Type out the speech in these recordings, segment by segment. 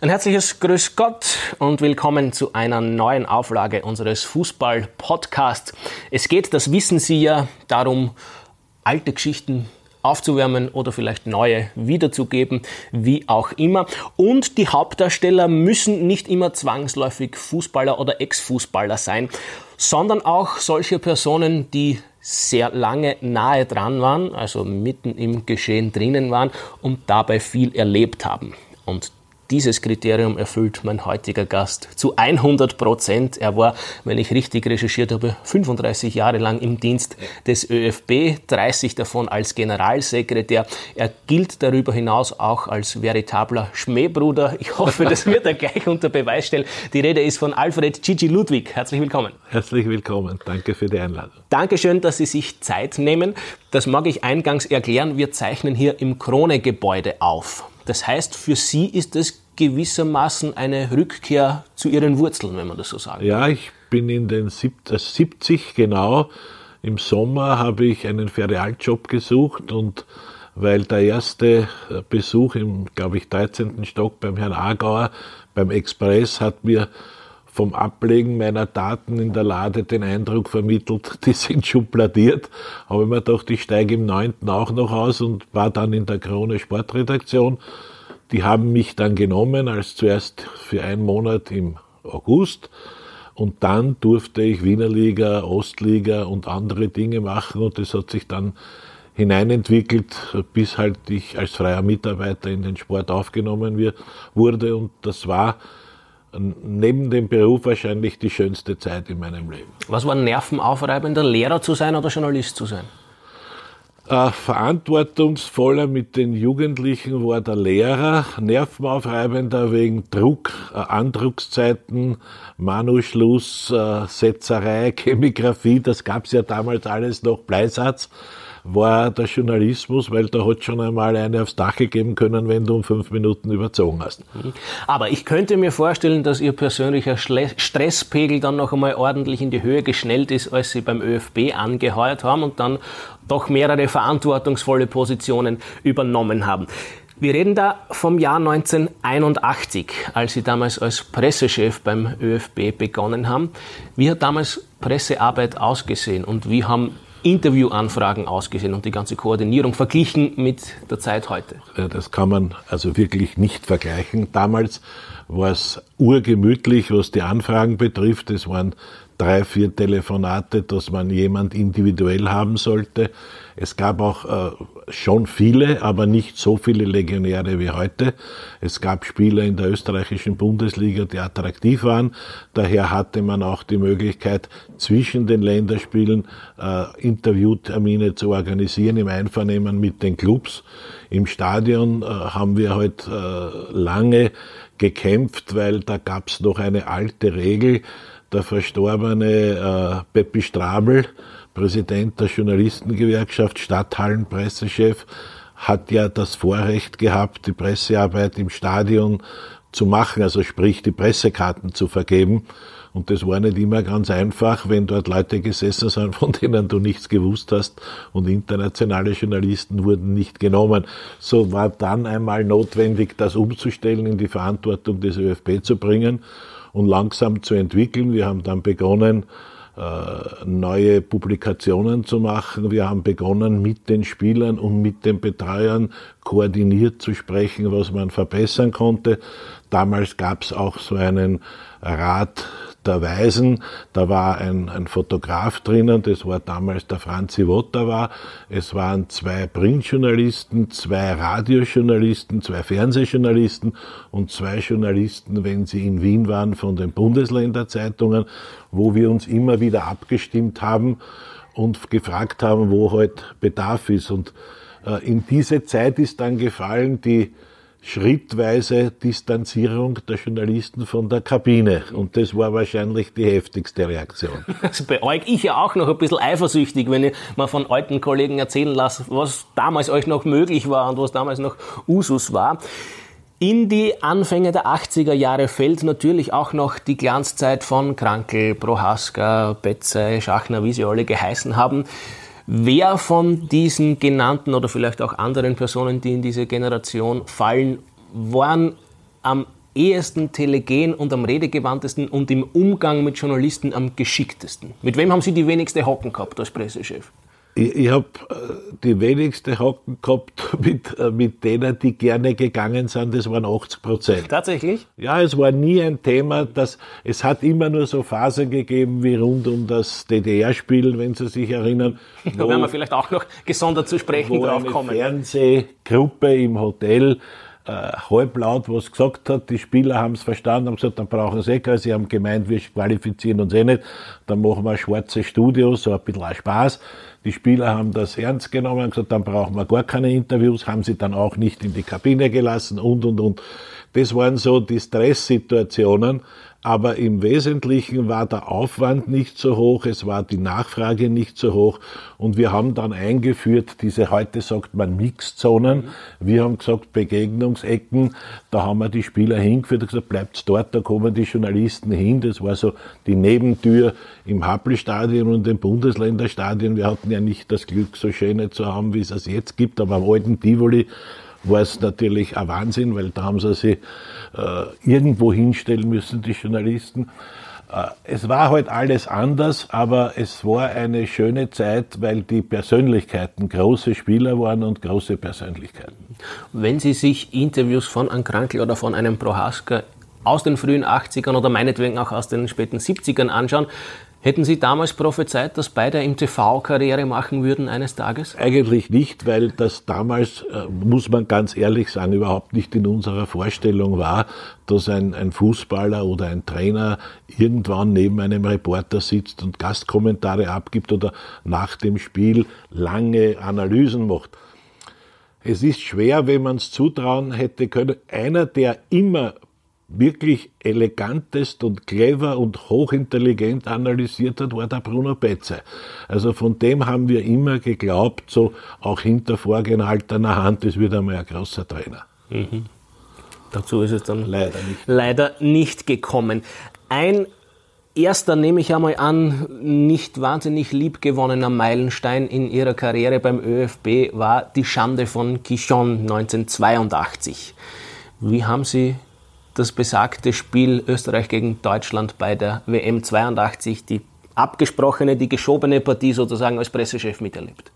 Ein herzliches Grüß Gott und willkommen zu einer neuen Auflage unseres Fußball-Podcasts. Es geht, das wissen Sie ja, darum, alte Geschichten aufzuwärmen oder vielleicht neue wiederzugeben, wie auch immer. Und die Hauptdarsteller müssen nicht immer zwangsläufig Fußballer oder Ex-Fußballer sein, sondern auch solche Personen, die sehr lange nahe dran waren, also mitten im Geschehen drinnen waren und dabei viel erlebt haben. Und dieses Kriterium erfüllt mein heutiger Gast zu 100 Prozent. Er war, wenn ich richtig recherchiert habe, 35 Jahre lang im Dienst des ÖFB, 30 davon als Generalsekretär. Er gilt darüber hinaus auch als veritabler Schmähbruder. Ich hoffe, das wird er gleich unter Beweis stellen. Die Rede ist von Alfred Gigi Ludwig. Herzlich willkommen. Herzlich willkommen. Danke für die Einladung. Dankeschön, dass Sie sich Zeit nehmen. Das mag ich eingangs erklären. Wir zeichnen hier im Krone-Gebäude auf. Das heißt, für Sie ist es gewissermaßen eine Rückkehr zu Ihren Wurzeln, wenn man das so sagt. Ja, ich bin in den 70 äh, genau. Im Sommer habe ich einen Ferialjob gesucht und weil der erste äh, Besuch im, glaube ich, 13. Stock beim Herrn Agauer beim Express hat mir vom Ablegen meiner Daten in der Lade den Eindruck vermittelt, die sind schubladiert. Habe ich mir gedacht, ich steige im 9. auch noch aus und war dann in der Krone Sportredaktion. Die haben mich dann genommen, als zuerst für einen Monat im August. Und dann durfte ich Wiener Liga, Ostliga und andere Dinge machen und das hat sich dann hineinentwickelt, bis halt ich als freier Mitarbeiter in den Sport aufgenommen wurde und das war neben dem Beruf wahrscheinlich die schönste Zeit in meinem Leben. Was war nervenaufreibender, Lehrer zu sein oder Journalist zu sein? Äh, verantwortungsvoller mit den Jugendlichen war der Lehrer, nervenaufreibender wegen Druck, äh, Andruckszeiten, Manuschluss, äh, Setzerei, Chemigraphie, das gab's ja damals alles noch, Bleisatz war der Journalismus, weil da hat schon einmal eine aufs Dach gegeben können, wenn du um fünf Minuten überzogen hast. Mhm. Aber ich könnte mir vorstellen, dass Ihr persönlicher Stresspegel dann noch einmal ordentlich in die Höhe geschnellt ist, als Sie beim ÖFB angeheuert haben und dann doch mehrere verantwortungsvolle Positionen übernommen haben. Wir reden da vom Jahr 1981, als Sie damals als Pressechef beim ÖFB begonnen haben. Wie hat damals Pressearbeit ausgesehen und wie haben Interviewanfragen ausgesehen und die ganze Koordinierung verglichen mit der Zeit heute? Das kann man also wirklich nicht vergleichen. Damals war es urgemütlich, was die Anfragen betrifft. Es waren drei, vier Telefonate, dass man jemand individuell haben sollte. Es gab auch äh, schon viele, aber nicht so viele Legionäre wie heute. Es gab Spieler in der österreichischen Bundesliga, die attraktiv waren. Daher hatte man auch die Möglichkeit, zwischen den Länderspielen äh, Interviewtermine zu organisieren im Einvernehmen mit den Clubs. Im Stadion äh, haben wir heute halt, lange gekämpft, weil da gab es noch eine alte Regel. Der verstorbene äh, Peppi Strabel, Präsident der Journalistengewerkschaft, Stadthallenpressechef, hat ja das Vorrecht gehabt, die Pressearbeit im Stadion zu machen, also sprich die Pressekarten zu vergeben. Und das war nicht immer ganz einfach, wenn dort Leute gesessen sind, von denen du nichts gewusst hast und internationale Journalisten wurden nicht genommen. So war dann einmal notwendig, das umzustellen, in die Verantwortung des ÖFB zu bringen und langsam zu entwickeln. Wir haben dann begonnen, äh, neue Publikationen zu machen. Wir haben begonnen, mit den Spielern und mit den Betreuern koordiniert zu sprechen, was man verbessern konnte. Damals gab es auch so einen Rat der Weisen. Da war ein, ein Fotograf drinnen, das war damals der Franzi Wotter Es waren zwei Printjournalisten, zwei Radiojournalisten, zwei Fernsehjournalisten und zwei Journalisten, wenn sie in Wien waren, von den Bundesländerzeitungen, wo wir uns immer wieder abgestimmt haben und gefragt haben, wo halt Bedarf ist. Und äh, in diese Zeit ist dann gefallen die schrittweise Distanzierung der Journalisten von der Kabine. Und das war wahrscheinlich die heftigste Reaktion. Das beäug ich ja auch noch ein bisschen eifersüchtig, wenn ich mal von alten Kollegen erzählen lasse, was damals euch noch möglich war und was damals noch Usus war. In die Anfänge der 80er Jahre fällt natürlich auch noch die Glanzzeit von Krankel, Prohaska, Betze, Schachner, wie sie alle geheißen haben. Wer von diesen genannten oder vielleicht auch anderen Personen, die in diese Generation fallen, waren am ehesten telegen und am redegewandtesten und im Umgang mit Journalisten am geschicktesten? Mit wem haben Sie die wenigste Hocken gehabt als Pressechef? Ich, ich habe äh, die wenigste Hocken gehabt mit, äh, mit denen, die gerne gegangen sind, das waren 80 Prozent. Tatsächlich? Ja, es war nie ein Thema, dass es hat immer nur so Phasen gegeben wie rund um das DDR-Spiel, wenn Sie sich erinnern. Da werden wir vielleicht auch noch gesondert zu sprechen drauf kommen. Eine Fernsehgruppe im Hotel äh, halblaut was gesagt hat. Die Spieler haben es verstanden, haben gesagt, dann brauchen sie eh keinen. Sie haben gemeint, wir qualifizieren uns eh nicht. Dann machen wir ein schwarzes Studio, so ein bisschen Spaß. Die Spieler haben das ernst genommen und gesagt, dann brauchen wir gar keine Interviews, haben sie dann auch nicht in die Kabine gelassen und, und, und. Das waren so die Stresssituationen. Aber im Wesentlichen war der Aufwand nicht so hoch, es war die Nachfrage nicht so hoch und wir haben dann eingeführt, diese heute sagt man Mixzonen. Wir haben gesagt Begegnungsecken, da haben wir die Spieler hingeführt und gesagt, bleibt dort, da kommen die Journalisten hin. Das war so die Nebentür im Happelstadion und im Bundesländerstadion. Wir hatten ja nicht das Glück, so schöne zu haben, wie es es jetzt gibt, aber am alten Tivoli war es natürlich ein Wahnsinn, weil da haben sie sich äh, irgendwo hinstellen müssen, die Journalisten. Äh, es war halt alles anders, aber es war eine schöne Zeit, weil die Persönlichkeiten große Spieler waren und große Persönlichkeiten. Wenn Sie sich Interviews von einem Krankel oder von einem Prohaska aus den frühen 80ern oder meinetwegen auch aus den späten 70ern anschauen, Hätten Sie damals prophezeit, dass beide im TV Karriere machen würden eines Tages? Eigentlich nicht, weil das damals, äh, muss man ganz ehrlich sagen, überhaupt nicht in unserer Vorstellung war, dass ein, ein Fußballer oder ein Trainer irgendwann neben einem Reporter sitzt und Gastkommentare abgibt oder nach dem Spiel lange Analysen macht. Es ist schwer, wenn man es zutrauen hätte können. Einer, der immer wirklich elegantest und clever und hochintelligent analysiert hat, war der Bruno Betze. Also von dem haben wir immer geglaubt, so auch hinter vorgehaltener Hand, das wird einmal ein großer Trainer. Mhm. Dazu ist es dann leider nicht, leider nicht gekommen. Ein erster, nehme ich einmal an, nicht wahnsinnig liebgewonnener Meilenstein in ihrer Karriere beim ÖFB war die Schande von Quichon 1982. Wie haben Sie das besagte Spiel Österreich gegen Deutschland bei der WM 82, die abgesprochene, die geschobene Partie sozusagen als Pressechef miterlebt?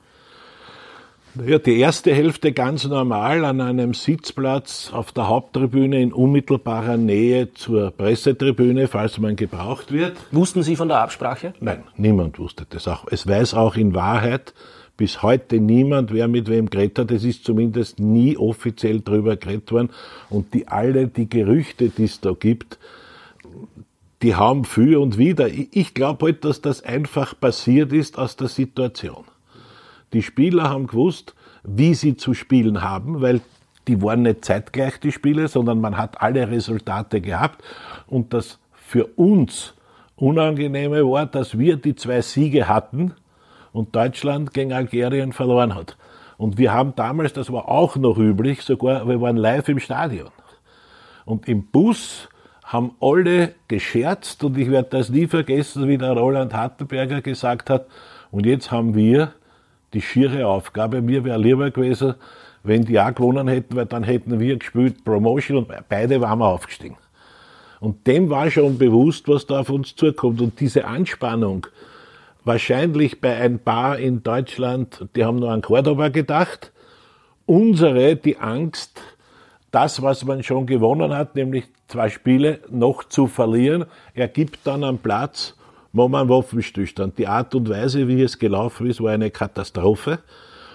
Ja, die erste Hälfte ganz normal an einem Sitzplatz auf der Haupttribüne in unmittelbarer Nähe zur Pressetribüne, falls man gebraucht wird. Wussten Sie von der Absprache? Nein, niemand wusste das auch. Es weiß auch in Wahrheit bis heute niemand, wer mit wem geredet hat. Es ist zumindest nie offiziell drüber geredet worden. Und die alle, die Gerüchte, die es da gibt, die haben für und wieder. Ich glaube halt, dass das einfach passiert ist aus der Situation. Die Spieler haben gewusst, wie sie zu spielen haben, weil die waren nicht zeitgleich die Spiele, sondern man hat alle Resultate gehabt. Und das für uns Unangenehme war, dass wir die zwei Siege hatten und Deutschland gegen Algerien verloren hat. Und wir haben damals, das war auch noch üblich, sogar, wir waren live im Stadion. Und im Bus haben alle gescherzt und ich werde das nie vergessen, wie der Roland Hattenberger gesagt hat, und jetzt haben wir die schiere Aufgabe, mir wäre lieber gewesen, wenn die auch gewonnen hätten, weil dann hätten wir gespielt Promotion und beide waren wir aufgestiegen. Und dem war schon bewusst, was da auf uns zukommt. Und diese Anspannung, wahrscheinlich bei ein paar in Deutschland, die haben nur an Cordoba gedacht. Unsere, die Angst, das, was man schon gewonnen hat, nämlich zwei Spiele, noch zu verlieren, ergibt dann am Platz Moment Waffenstillstand. Die Art und Weise, wie es gelaufen ist, war eine Katastrophe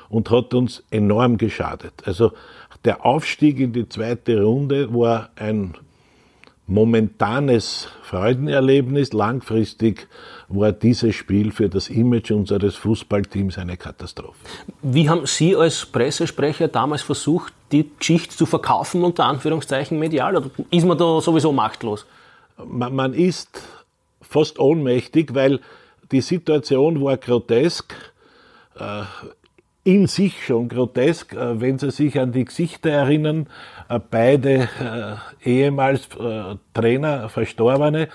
und hat uns enorm geschadet. Also der Aufstieg in die zweite Runde war ein momentanes Freudenerlebnis. Langfristig war dieses Spiel für das Image unseres Fußballteams eine Katastrophe. Wie haben Sie als Pressesprecher damals versucht, die Geschichte zu verkaufen, unter Anführungszeichen medial? Oder ist man da sowieso machtlos? Man, man ist fast ohnmächtig, weil die Situation war grotesk. In sich schon grotesk, äh, wenn Sie sich an die Gesichter erinnern, äh, beide äh, ehemals Trainer, Verstorbene,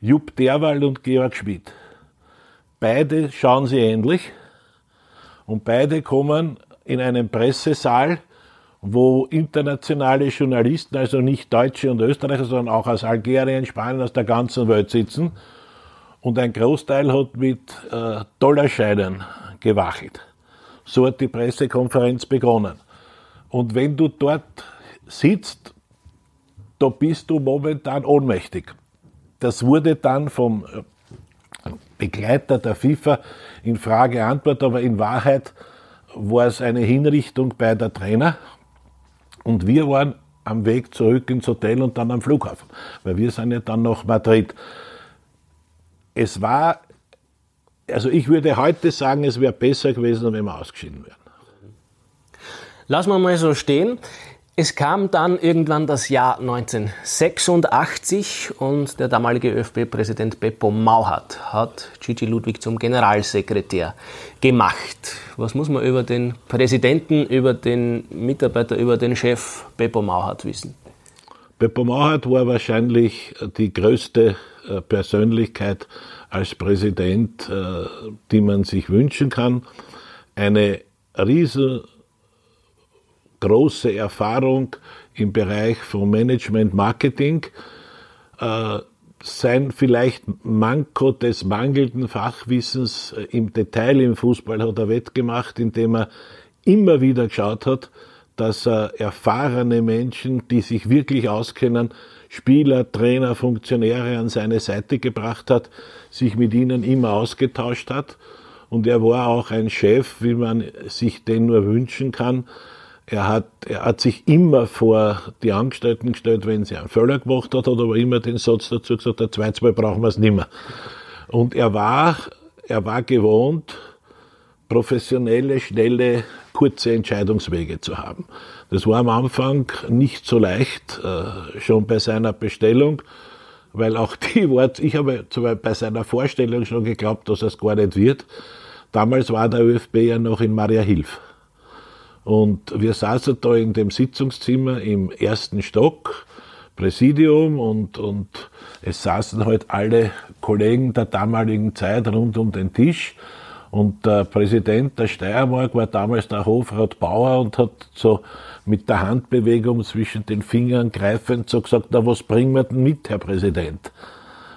Jupp Derwald und Georg Schmidt. Beide schauen sie ähnlich und beide kommen in einen Pressesaal wo internationale Journalisten, also nicht Deutsche und Österreicher, sondern auch aus Algerien, Spanien, aus der ganzen Welt sitzen. Und ein Großteil hat mit Dollarscheinen gewachelt. So hat die Pressekonferenz begonnen. Und wenn du dort sitzt, da bist du momentan ohnmächtig. Das wurde dann vom äh, Begleiter der FIFA in Frage antwortet, aber in Wahrheit war es eine Hinrichtung bei der Trainer. Und wir waren am Weg zurück ins Hotel und dann am Flughafen, weil wir sind ja dann nach Madrid. Es war, also ich würde heute sagen, es wäre besser gewesen, wenn wir ausgeschieden wären. Lassen wir mal so stehen. Es kam dann irgendwann das Jahr 1986 und der damalige ÖFB-Präsident Beppo Mauhat hat Gigi Ludwig zum Generalsekretär gemacht. Was muss man über den Präsidenten, über den Mitarbeiter, über den Chef Beppo Mauhat wissen? Beppo Mauhat war wahrscheinlich die größte äh, Persönlichkeit als Präsident, äh, die man sich wünschen kann. Eine riesen große Erfahrung im Bereich von Management Marketing. Äh, sein vielleicht Manko des mangelnden Fachwissens äh, im Detail im Fußball hat er wettgemacht, indem er immer wieder geschaut hat, dass er erfahrene Menschen, die sich wirklich auskennen, Spieler, Trainer, Funktionäre an seine Seite gebracht hat, sich mit ihnen immer ausgetauscht hat. Und er war auch ein Chef, wie man sich den nur wünschen kann, er hat, er hat sich immer vor die Angestellten gestellt, wenn sie einen Fehler gemacht hat, hat aber immer den Satz dazu gesagt, der Zweizmal brauchen wir es nicht mehr. Und er war, er war gewohnt, professionelle, schnelle, kurze Entscheidungswege zu haben. Das war am Anfang nicht so leicht, äh, schon bei seiner Bestellung, weil auch die Wort, ich habe bei seiner Vorstellung schon geglaubt, dass es gar nicht wird. Damals war der ÖFB ja noch in Maria Hilf. Und wir saßen da in dem Sitzungszimmer im ersten Stock, Präsidium, und, und es saßen halt alle Kollegen der damaligen Zeit rund um den Tisch. Und der Präsident der Steiermark war damals der Hofrat Bauer und hat so mit der Handbewegung zwischen den Fingern greifend so gesagt, na was bringen wir denn mit, Herr Präsident?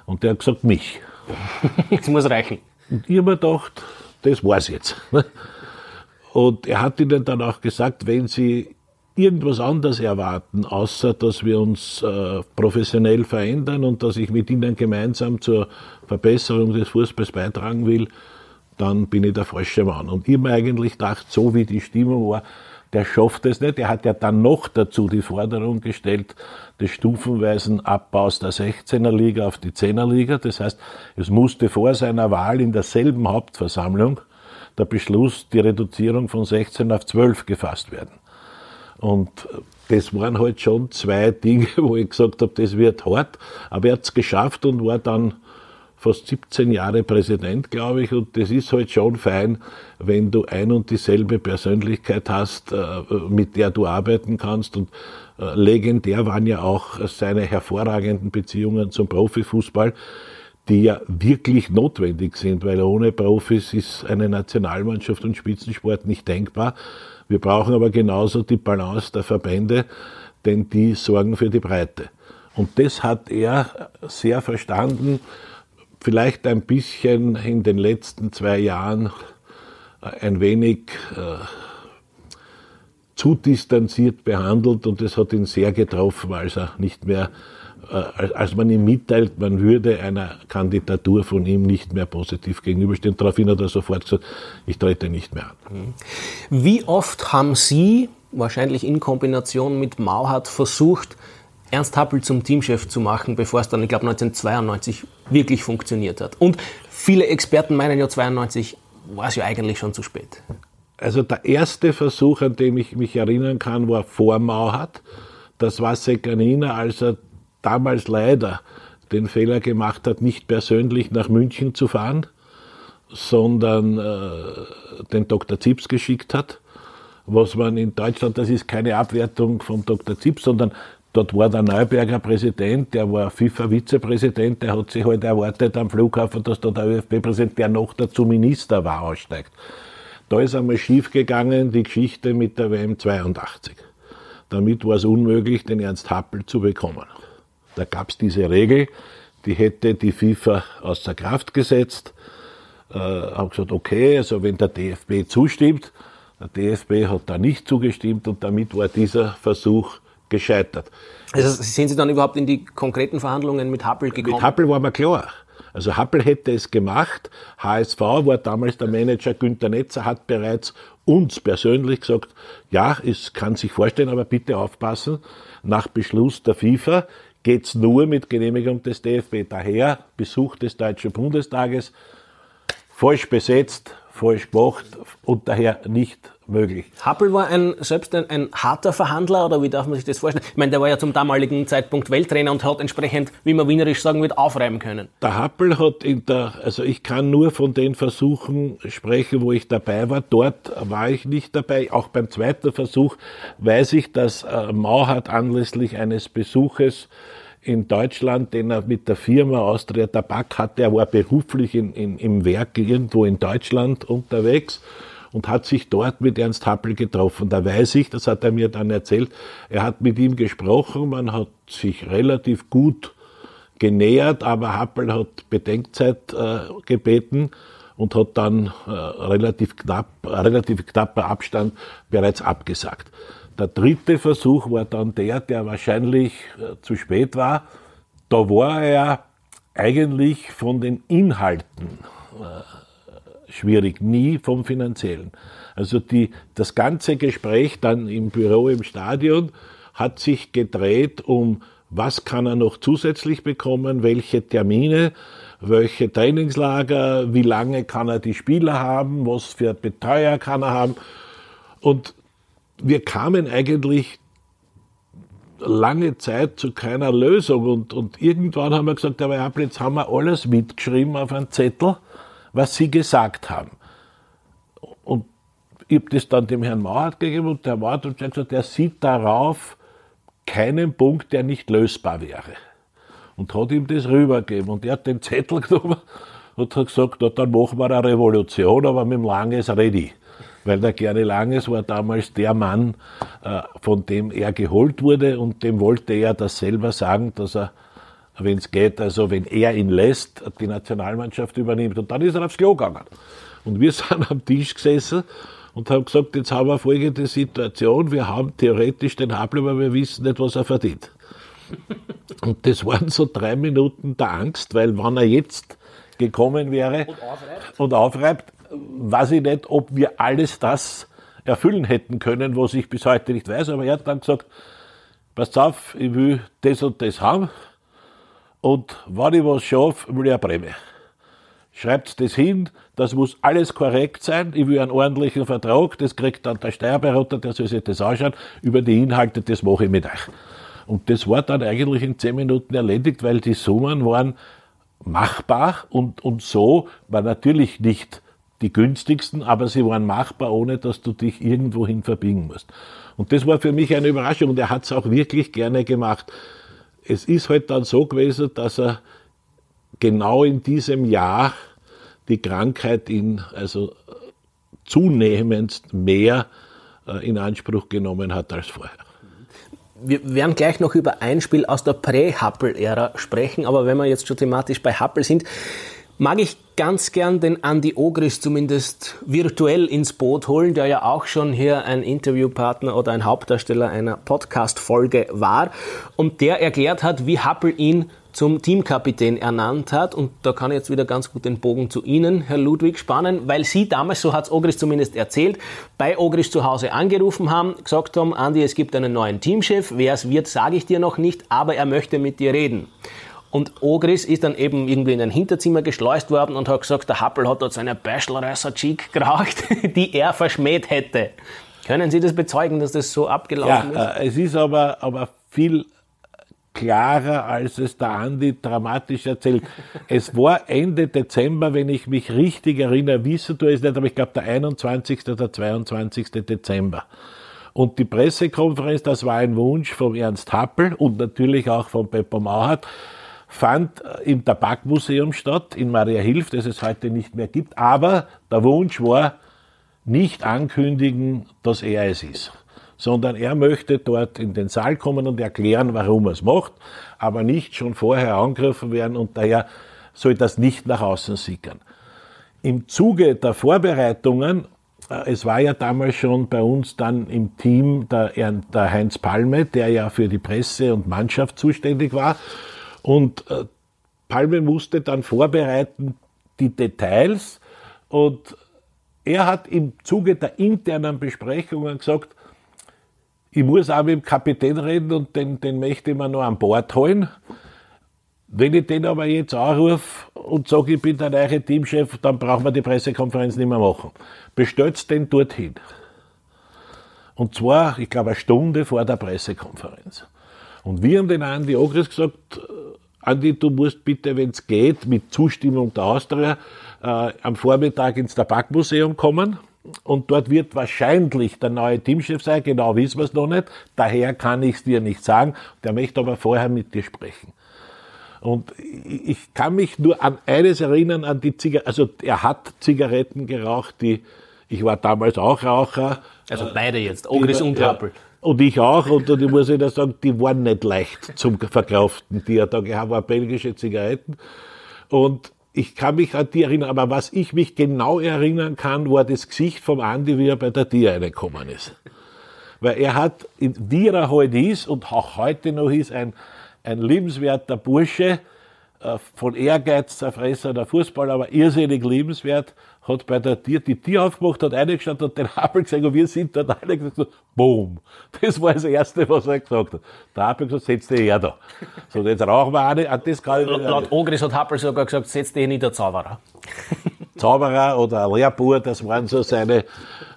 Und der hat gesagt, mich. Das muss reichen. Und ich habe mir gedacht, das war's jetzt. Und er hat ihnen dann auch gesagt, wenn sie irgendwas anderes erwarten, außer dass wir uns äh, professionell verändern und dass ich mit ihnen gemeinsam zur Verbesserung des Fußballs beitragen will, dann bin ich der falsche Mann. Und ich habe mir eigentlich gedacht, so wie die Stimmung war, der schafft es nicht. Er hat ja dann noch dazu die Forderung gestellt des stufenweisen Abbaus der 16er Liga auf die 10er Liga. Das heißt, es musste vor seiner Wahl in derselben Hauptversammlung der Beschluss, die Reduzierung von 16 auf 12 gefasst werden. Und das waren halt schon zwei Dinge, wo ich gesagt habe, das wird hart. Aber er hat es geschafft und war dann fast 17 Jahre Präsident, glaube ich. Und das ist halt schon fein, wenn du ein und dieselbe Persönlichkeit hast, äh, mit der du arbeiten kannst. Und äh, legendär waren ja auch seine hervorragenden Beziehungen zum Profifußball die ja wirklich notwendig sind, weil ohne Profis ist eine Nationalmannschaft und Spitzensport nicht denkbar. Wir brauchen aber genauso die Balance der Verbände, denn die sorgen für die Breite. Und das hat er sehr verstanden, vielleicht ein bisschen in den letzten zwei Jahren ein wenig äh, zu distanziert behandelt und das hat ihn sehr getroffen, als er nicht mehr äh, als man ihm mitteilt, man würde einer Kandidatur von ihm nicht mehr positiv gegenüberstehen. Daraufhin hat er sofort gesagt, ich trete nicht mehr an. Wie oft haben Sie, wahrscheinlich in Kombination mit Mauhardt, versucht, Ernst Happel zum Teamchef zu machen, bevor es dann, ich glaube, 1992 wirklich funktioniert hat? Und viele Experten meinen ja, 92 war es ja eigentlich schon zu spät. Also der erste Versuch, an den ich mich erinnern kann, war vor Mauhardt. Das war Sekanina, als er damals leider den Fehler gemacht hat, nicht persönlich nach München zu fahren, sondern äh, den Dr. Zips geschickt hat. Was man in Deutschland, das ist keine Abwertung vom Dr. Zips, sondern dort war der Neuberger Präsident, der war FIFA-Vizepräsident, der hat sich halt erwartet am Flughafen, dass da der ÖFB-Präsident, der noch dazu Minister war, aussteigt. Da ist einmal schiefgegangen die Geschichte mit der WM 82. Damit war es unmöglich, den Ernst Happel zu bekommen. Da gab es diese Regel, die hätte die FIFA außer Kraft gesetzt. Äh, haben gesagt, okay, also wenn der DFB zustimmt, der DFB hat da nicht zugestimmt und damit war dieser Versuch gescheitert. Also sind Sie dann überhaupt in die konkreten Verhandlungen mit Happel gekommen? Mit Happel war mir klar. Also Happel hätte es gemacht. HSV war damals der Manager Günter Netzer, hat bereits uns persönlich gesagt, ja, es kann sich vorstellen, aber bitte aufpassen. Nach Beschluss der FIFA geht's nur mit Genehmigung des DFB. Daher Besuch des Deutschen Bundestages falsch besetzt, falsch gemacht und daher nicht möglich. Happel war ein, selbst ein, ein, harter Verhandler oder wie darf man sich das vorstellen? Ich meine, der war ja zum damaligen Zeitpunkt Welttrainer und hat entsprechend, wie man wienerisch sagen wird, aufreiben können. Der Happel hat in der, also ich kann nur von den Versuchen sprechen, wo ich dabei war. Dort war ich nicht dabei. Auch beim zweiten Versuch weiß ich, dass äh, Mauhardt anlässlich eines Besuches in Deutschland, den er mit der Firma Austria Tabak hatte. Er war beruflich in, in, im Werk irgendwo in Deutschland unterwegs und hat sich dort mit Ernst Happel getroffen. Da weiß ich, das hat er mir dann erzählt, er hat mit ihm gesprochen, man hat sich relativ gut genähert, aber Happel hat Bedenkzeit äh, gebeten und hat dann äh, relativ knapp, relativ knapper Abstand bereits abgesagt. Der dritte Versuch war dann der, der wahrscheinlich äh, zu spät war. Da war er eigentlich von den Inhalten äh, schwierig, nie vom finanziellen. Also die, das ganze Gespräch dann im Büro im Stadion hat sich gedreht um, was kann er noch zusätzlich bekommen, welche Termine, welche Trainingslager, wie lange kann er die Spieler haben, was für Betreuer kann er haben. Und wir kamen eigentlich lange Zeit zu keiner Lösung und, und irgendwann haben wir gesagt, aber jetzt haben wir alles mitgeschrieben auf einen Zettel, was Sie gesagt haben. Und ich habe das dann dem Herrn Mauert gegeben und der Mauert hat gesagt, er sieht darauf keinen Punkt, der nicht lösbar wäre. Und hat ihm das rübergegeben. Und er hat den Zettel genommen und hat gesagt, na, dann machen wir eine Revolution, aber mit dem Langes ready weil der Gary Langes war damals der Mann, äh, von dem er geholt wurde und dem wollte er das selber sagen, dass er, wenn es geht, also wenn er ihn lässt, die Nationalmannschaft übernimmt. Und dann ist er aufs Klo gegangen. Und wir sind am Tisch gesessen und haben gesagt, jetzt haben wir folgende Situation, wir haben theoretisch den Habel, aber wir wissen nicht, was er verdient. Und das waren so drei Minuten der Angst, weil wenn er jetzt gekommen wäre und aufreibt, und aufreibt weiß ich nicht, ob wir alles das erfüllen hätten können, was ich bis heute nicht weiß. Aber er hat dann gesagt, passt auf, ich will das und das haben. Und wenn ich was schaffe, will ich eine Prämie. Schreibt das hin, das muss alles korrekt sein. Ich will einen ordentlichen Vertrag, das kriegt dann der Steuerberater, der soll sich das anschauen. Über die Inhalte, das mache ich mit euch. Und das war dann eigentlich in zehn Minuten erledigt, weil die Summen waren machbar und, und so war natürlich nicht die günstigsten, aber sie waren machbar, ohne dass du dich irgendwohin verbiegen musst. Und das war für mich eine Überraschung und er hat es auch wirklich gerne gemacht. Es ist halt dann so gewesen, dass er genau in diesem Jahr die Krankheit ihn also zunehmend mehr äh, in Anspruch genommen hat als vorher. Wir werden gleich noch über ein Spiel aus der Prä-Happel-Ära sprechen, aber wenn wir jetzt schon thematisch bei Happel sind, mag ich ganz gern den Andy Ogris zumindest virtuell ins Boot holen, der ja auch schon hier ein Interviewpartner oder ein Hauptdarsteller einer Podcast-Folge war und der erklärt hat, wie Happel ihn zum Teamkapitän ernannt hat. Und da kann ich jetzt wieder ganz gut den Bogen zu Ihnen, Herr Ludwig, spannen, weil Sie damals, so hat es Ogris zumindest erzählt, bei Ogris zu Hause angerufen haben, gesagt haben, Andi, es gibt einen neuen Teamchef, wer es wird, sage ich dir noch nicht, aber er möchte mit dir reden. Und Ogris ist dann eben irgendwie in ein Hinterzimmer geschleust worden und hat gesagt, der Happel hat dort seine Bacheloresser Cheek geraucht, die er verschmäht hätte. Können Sie das bezeugen, dass das so abgelaufen ja, ist? Äh, es ist aber, aber viel klarer, als es der Andi dramatisch erzählt. es war Ende Dezember, wenn ich mich richtig erinnere, wissen du es nicht, aber ich glaube der 21. oder 22. Dezember. Und die Pressekonferenz, das war ein Wunsch von Ernst Happel und natürlich auch von Pepper Mauert, fand im Tabakmuseum statt, in Maria Hilf, das es heute nicht mehr gibt. Aber der Wunsch war, nicht ankündigen, dass er es ist. sondern er möchte dort in den Saal kommen und erklären, warum er es macht, aber nicht schon vorher angegriffen werden und daher soll das nicht nach außen sickern. Im Zuge der Vorbereitungen, äh, es war ja damals schon bei uns dann im Team der, der Heinz Palme, der ja für die Presse und Mannschaft zuständig war, und äh, Palme musste dann vorbereiten die Details und er hat im Zuge der internen Besprechungen gesagt, ich muss auch mit dem Kapitän reden und den, den möchte ich mir noch an Bord holen. Wenn ich den aber jetzt anrufe und sage, ich bin der neue Teamchef, dann brauchen wir die Pressekonferenz nicht mehr machen. Bestellt den dorthin. Und zwar, ich glaube, eine Stunde vor der Pressekonferenz. Und wir haben den Andi Ogris gesagt, Andi, du musst bitte, wenn es geht, mit Zustimmung der Austria äh, am Vormittag ins Tabakmuseum kommen. Und dort wird wahrscheinlich der neue Teamchef sein, genau wissen wir es noch nicht. Daher kann ich es dir nicht sagen. Der möchte aber vorher mit dir sprechen. Und ich kann mich nur an eines erinnern, an die Zigaretten. Also er hat Zigaretten geraucht, die, ich war damals auch Raucher. Also beide jetzt, Ogris und Rappel. Ja, und ich auch, und, und ich muss Ihnen sagen, die waren nicht leicht zum Verkraften, die er da gehabt waren belgische Zigaretten. Und ich kann mich an die erinnern, aber was ich mich genau erinnern kann, war das Gesicht vom Andi, wie er bei der Tier reingekommen ist. Weil er hat, wie er heute ist und auch heute noch ist, ein, ein liebenswerter Bursche, äh, von Ehrgeiz zerfressener Fußball, aber irrsinnig liebenswert, hat bei der Tier die Tür aufgemacht, hat reingestanden, hat den Apel gesagt und wir sind dort alle gesagt, boom. Das war das Erste, was er gesagt hat. Der Apel gesagt, setz dich her da. So, jetzt rauchen wir eine, an das kann ich Laut Ogris hat Happel sogar gesagt, setz dich nicht der Zauberer. Zauberer oder Lehrbuhr, das waren so seine,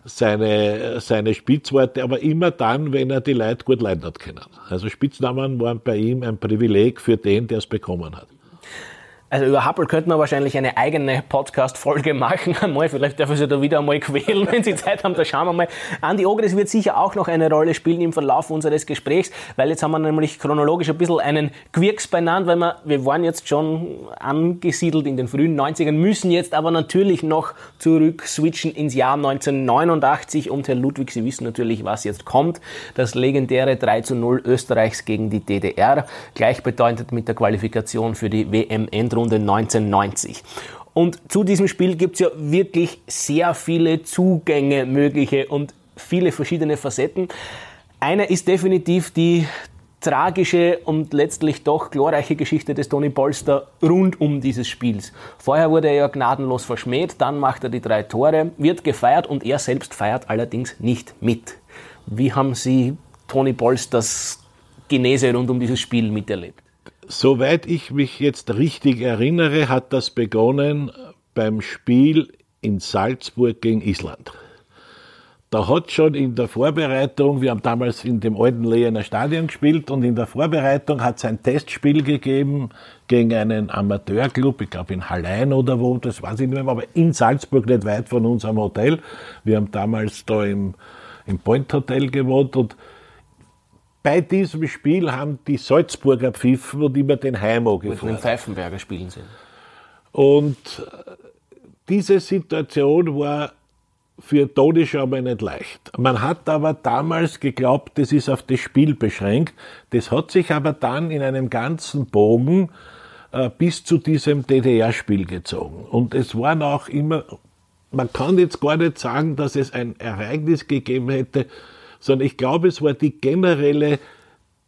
seine, seine Spitzworte, aber immer dann, wenn er die Leute gut leiden hat können. Also Spitznamen waren bei ihm ein Privileg für den, der es bekommen hat. Also über Hubble könnte man wahrscheinlich eine eigene Podcast-Folge machen. Einmal, vielleicht dürfen Sie da wieder einmal quälen, wenn Sie Zeit haben, da schauen wir mal. Andi Ogres wird sicher auch noch eine Rolle spielen im Verlauf unseres Gesprächs, weil jetzt haben wir nämlich chronologisch ein bisschen einen Quirks beieinander, weil wir, wir waren jetzt schon angesiedelt in den frühen 90ern, müssen jetzt aber natürlich noch zurück switchen ins Jahr 1989 und Herr Ludwig, Sie wissen natürlich, was jetzt kommt. Das legendäre 3 zu 0 Österreichs gegen die DDR, gleichbedeutend mit der Qualifikation für die WM-Endrunde Endrunde 1990. Und zu diesem Spiel gibt es ja wirklich sehr viele Zugänge mögliche und viele verschiedene Facetten. Eine ist definitiv die tragische und letztlich doch glorreiche Geschichte des Tony Polster rund um dieses Spiels. Vorher wurde er ja gnadenlos verschmäht, dann macht er die drei Tore, wird gefeiert und er selbst feiert allerdings nicht mit. Wie haben Sie Tony Polsters Genese rund um dieses Spiel miterlebt? Soweit ich mich jetzt richtig erinnere, hat das begonnen beim Spiel in Salzburg gegen Island. Da hat schon in der Vorbereitung, wir haben damals in dem alten Lehener Stadion gespielt und in der Vorbereitung hat es ein Testspiel gegeben gegen einen Amateurclub, ich glaube in Hallein oder wo, das weiß ich nicht mehr, aber in Salzburg nicht weit von unserem Hotel. Wir haben damals da im, im Point Hotel gewohnt und bei diesem Spiel haben die Salzburger pfiffen und immer den Heimo gefordert. den Pfeifenberger spielen sind. Und äh, diese Situation war für Toni schon mal nicht leicht. Man hat aber damals geglaubt, das ist auf das Spiel beschränkt. Das hat sich aber dann in einem ganzen Bogen äh, bis zu diesem DDR-Spiel gezogen. Und es waren auch immer, man kann jetzt gar nicht sagen, dass es ein Ereignis gegeben hätte, sondern ich glaube, es war die generelle,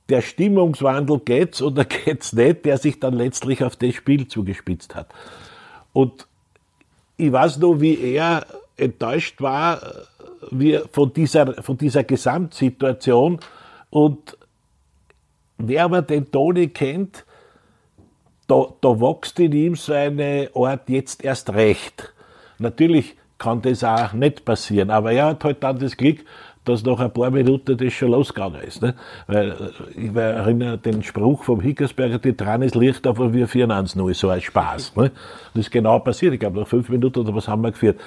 der Stimmungswandel geht's oder geht's nicht, der sich dann letztlich auf das Spiel zugespitzt hat. Und ich weiß nur, wie er enttäuscht war wie von, dieser, von dieser Gesamtsituation. Und wer aber den Toni kennt, da, da wächst in ihm so eine Art jetzt erst recht. Natürlich kann das auch nicht passieren, aber er hat halt dann das Glück, dass nach ein paar Minuten das schon losgegangen ist. Ne? Weil äh, ich erinnere den Spruch vom Hickersberger, die Tran ist Licht, aber wir führen ans nur so als Spaß. Ne? Das ist genau passiert. Ich glaube, nach fünf Minuten oder was haben wir geführt.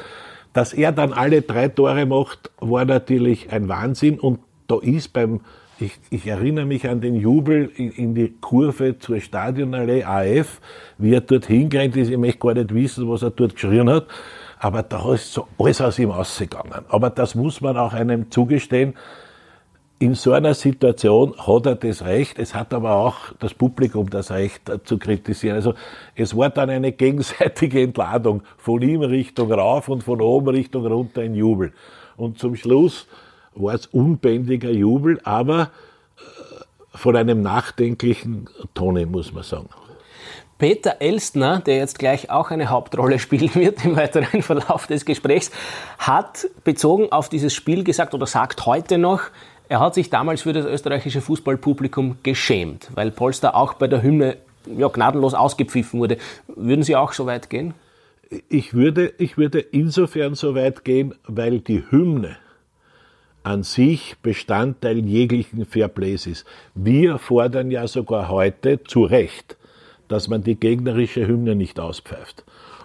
Dass er dann alle drei Tore macht, war natürlich ein Wahnsinn und da ist beim, ich, ich erinnere mich an den Jubel in, in, die Kurve zur Stadionallee AF, wie er dort hingerannt ist. Ich möchte gar nicht wissen, was er dort geschrien hat. Aber da ist so alles aus ihm ausgegangen. Aber das muss man auch einem zugestehen. in so einer Situation hat er das Recht, es hat aber auch das Publikum das Recht äh, zu kritisieren. Also es war dann eine gegenseitige Entladung von ihm Richtung rauf und von oben Richtung runter in Jubel. Und zum Schluss war es unbändiger Jubel, aber äh, von einem nachdenklichen Tone, muss man sagen. Peter Elstner, der jetzt gleich auch eine Hauptrolle spielen wird im weiteren Verlauf des Gesprächs, hat bezogen auf dieses Spiel gesagt oder sagt heute noch, er hat sich damals für das österreichische Fußballpublikum geschämt, weil Polster auch bei der Hymne ja, gnadenlos ausgepfiffen wurde. Würden Sie auch so weit gehen? Ich würde, ich würde insofern so weit gehen, weil die Hymne an sich Bestandteil jeglichen Fairplays ist. Wir fordern ja sogar heute zu Recht, dass man die gegnerische Hymne nicht auspfeift.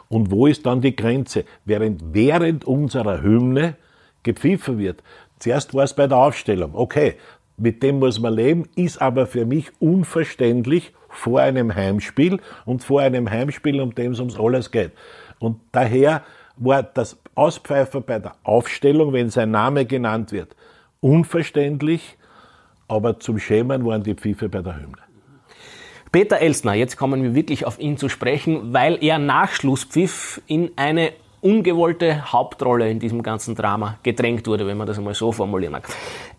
Und wo ist dann die Grenze? Während während unserer Hymne gepfiffen wird, Zuerst war es bei der Aufstellung. Okay, mit dem muss man leben, ist aber für mich unverständlich vor einem Heimspiel und vor einem Heimspiel, um dem es ums alles geht. Und daher war das Auspfeifen bei der Aufstellung, wenn sein Name genannt wird, unverständlich, aber zum Schämen waren die Pfiffe bei der Hymne. Peter Elstner, jetzt kommen wir wirklich auf ihn zu sprechen, weil er nach Schlusspfiff in eine ungewollte Hauptrolle in diesem ganzen Drama gedrängt wurde, wenn man das einmal so formulieren mag.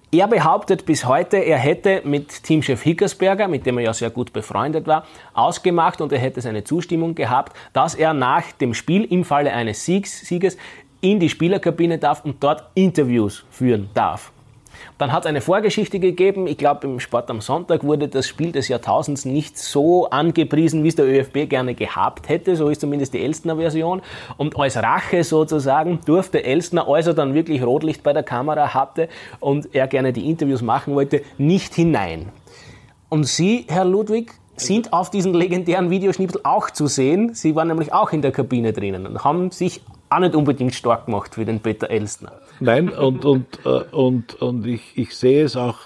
Er behauptet bis heute, er hätte mit Teamchef Hickersberger, mit dem er ja sehr gut befreundet war, ausgemacht und er hätte seine Zustimmung gehabt, dass er nach dem Spiel im Falle eines Sieges in die Spielerkabine darf und dort Interviews führen darf. Dann hat es eine Vorgeschichte gegeben. Ich glaube, im Sport am Sonntag wurde das Spiel des Jahrtausends nicht so angepriesen, wie es der ÖFB gerne gehabt hätte. So ist zumindest die Elstner Version. Und als Rache sozusagen durfte Elstner, als er dann wirklich Rotlicht bei der Kamera hatte und er gerne die Interviews machen wollte, nicht hinein. Und Sie, Herr Ludwig, sind auf diesen legendären Videoschnipsel auch zu sehen. Sie waren nämlich auch in der Kabine drinnen und haben sich auch nicht unbedingt stark gemacht für den Peter Elstner. Nein, und, und, äh, und, und ich, ich sehe es auch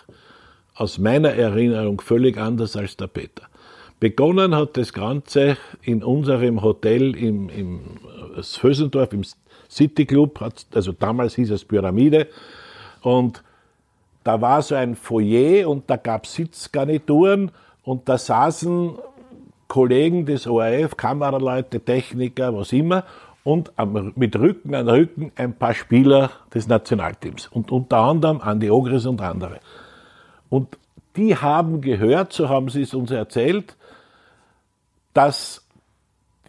aus meiner Erinnerung völlig anders als der Peter. Begonnen hat das Ganze in unserem Hotel im, im Fösendorf, im City Club, also damals hieß es Pyramide, und da war so ein Foyer und da gab es Sitzgarnituren und da saßen Kollegen des ORF, Kameraleute, Techniker, was immer, und mit Rücken an Rücken ein paar Spieler des Nationalteams und unter anderem Andi Ogris und andere. Und die haben gehört, so haben sie es uns erzählt, dass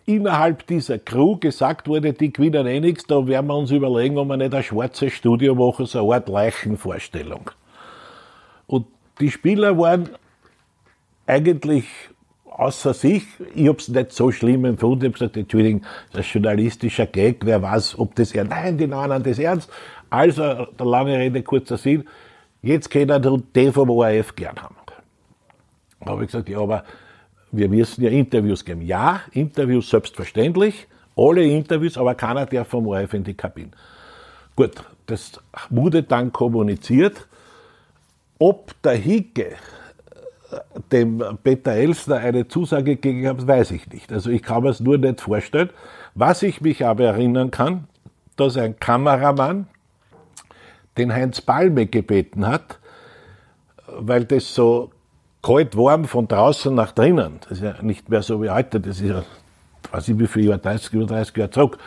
innerhalb dieser Crew gesagt wurde, die gewinnen eh nichts, da werden wir uns überlegen, ob wir nicht ein schwarzes Studio machen, so eine Art Leichenvorstellung. Und die Spieler waren eigentlich außer sich. Ich habe es nicht so schlimm empfunden. Ich habe gesagt, Entschuldigung, das ist journalistischer Gag. Wer weiß, ob das er. Nein, die nehmen das ernst. Also, der lange Rede, kurzer Sinn. Jetzt können die vom ORF gern haben. Da habe ich gesagt, ja, aber wir müssen ja Interviews geben. Ja, Interviews selbstverständlich. Alle Interviews, aber keiner darf vom ORF in die Kabine. Gut, das wurde dann kommuniziert. Ob der Hicke dem Peter Elstner eine Zusage gegeben habe, weiß ich nicht. Also ich kann mir es nur nicht vorstellen. Was ich mich aber erinnern kann, dass ein Kameramann den Heinz Balme gebeten hat, weil das so kalt warm von draußen nach drinnen, das ist ja nicht mehr so wie heute, das ist ja, weiß ich wie viel Jahre, 30, über 30 Jahre zurück,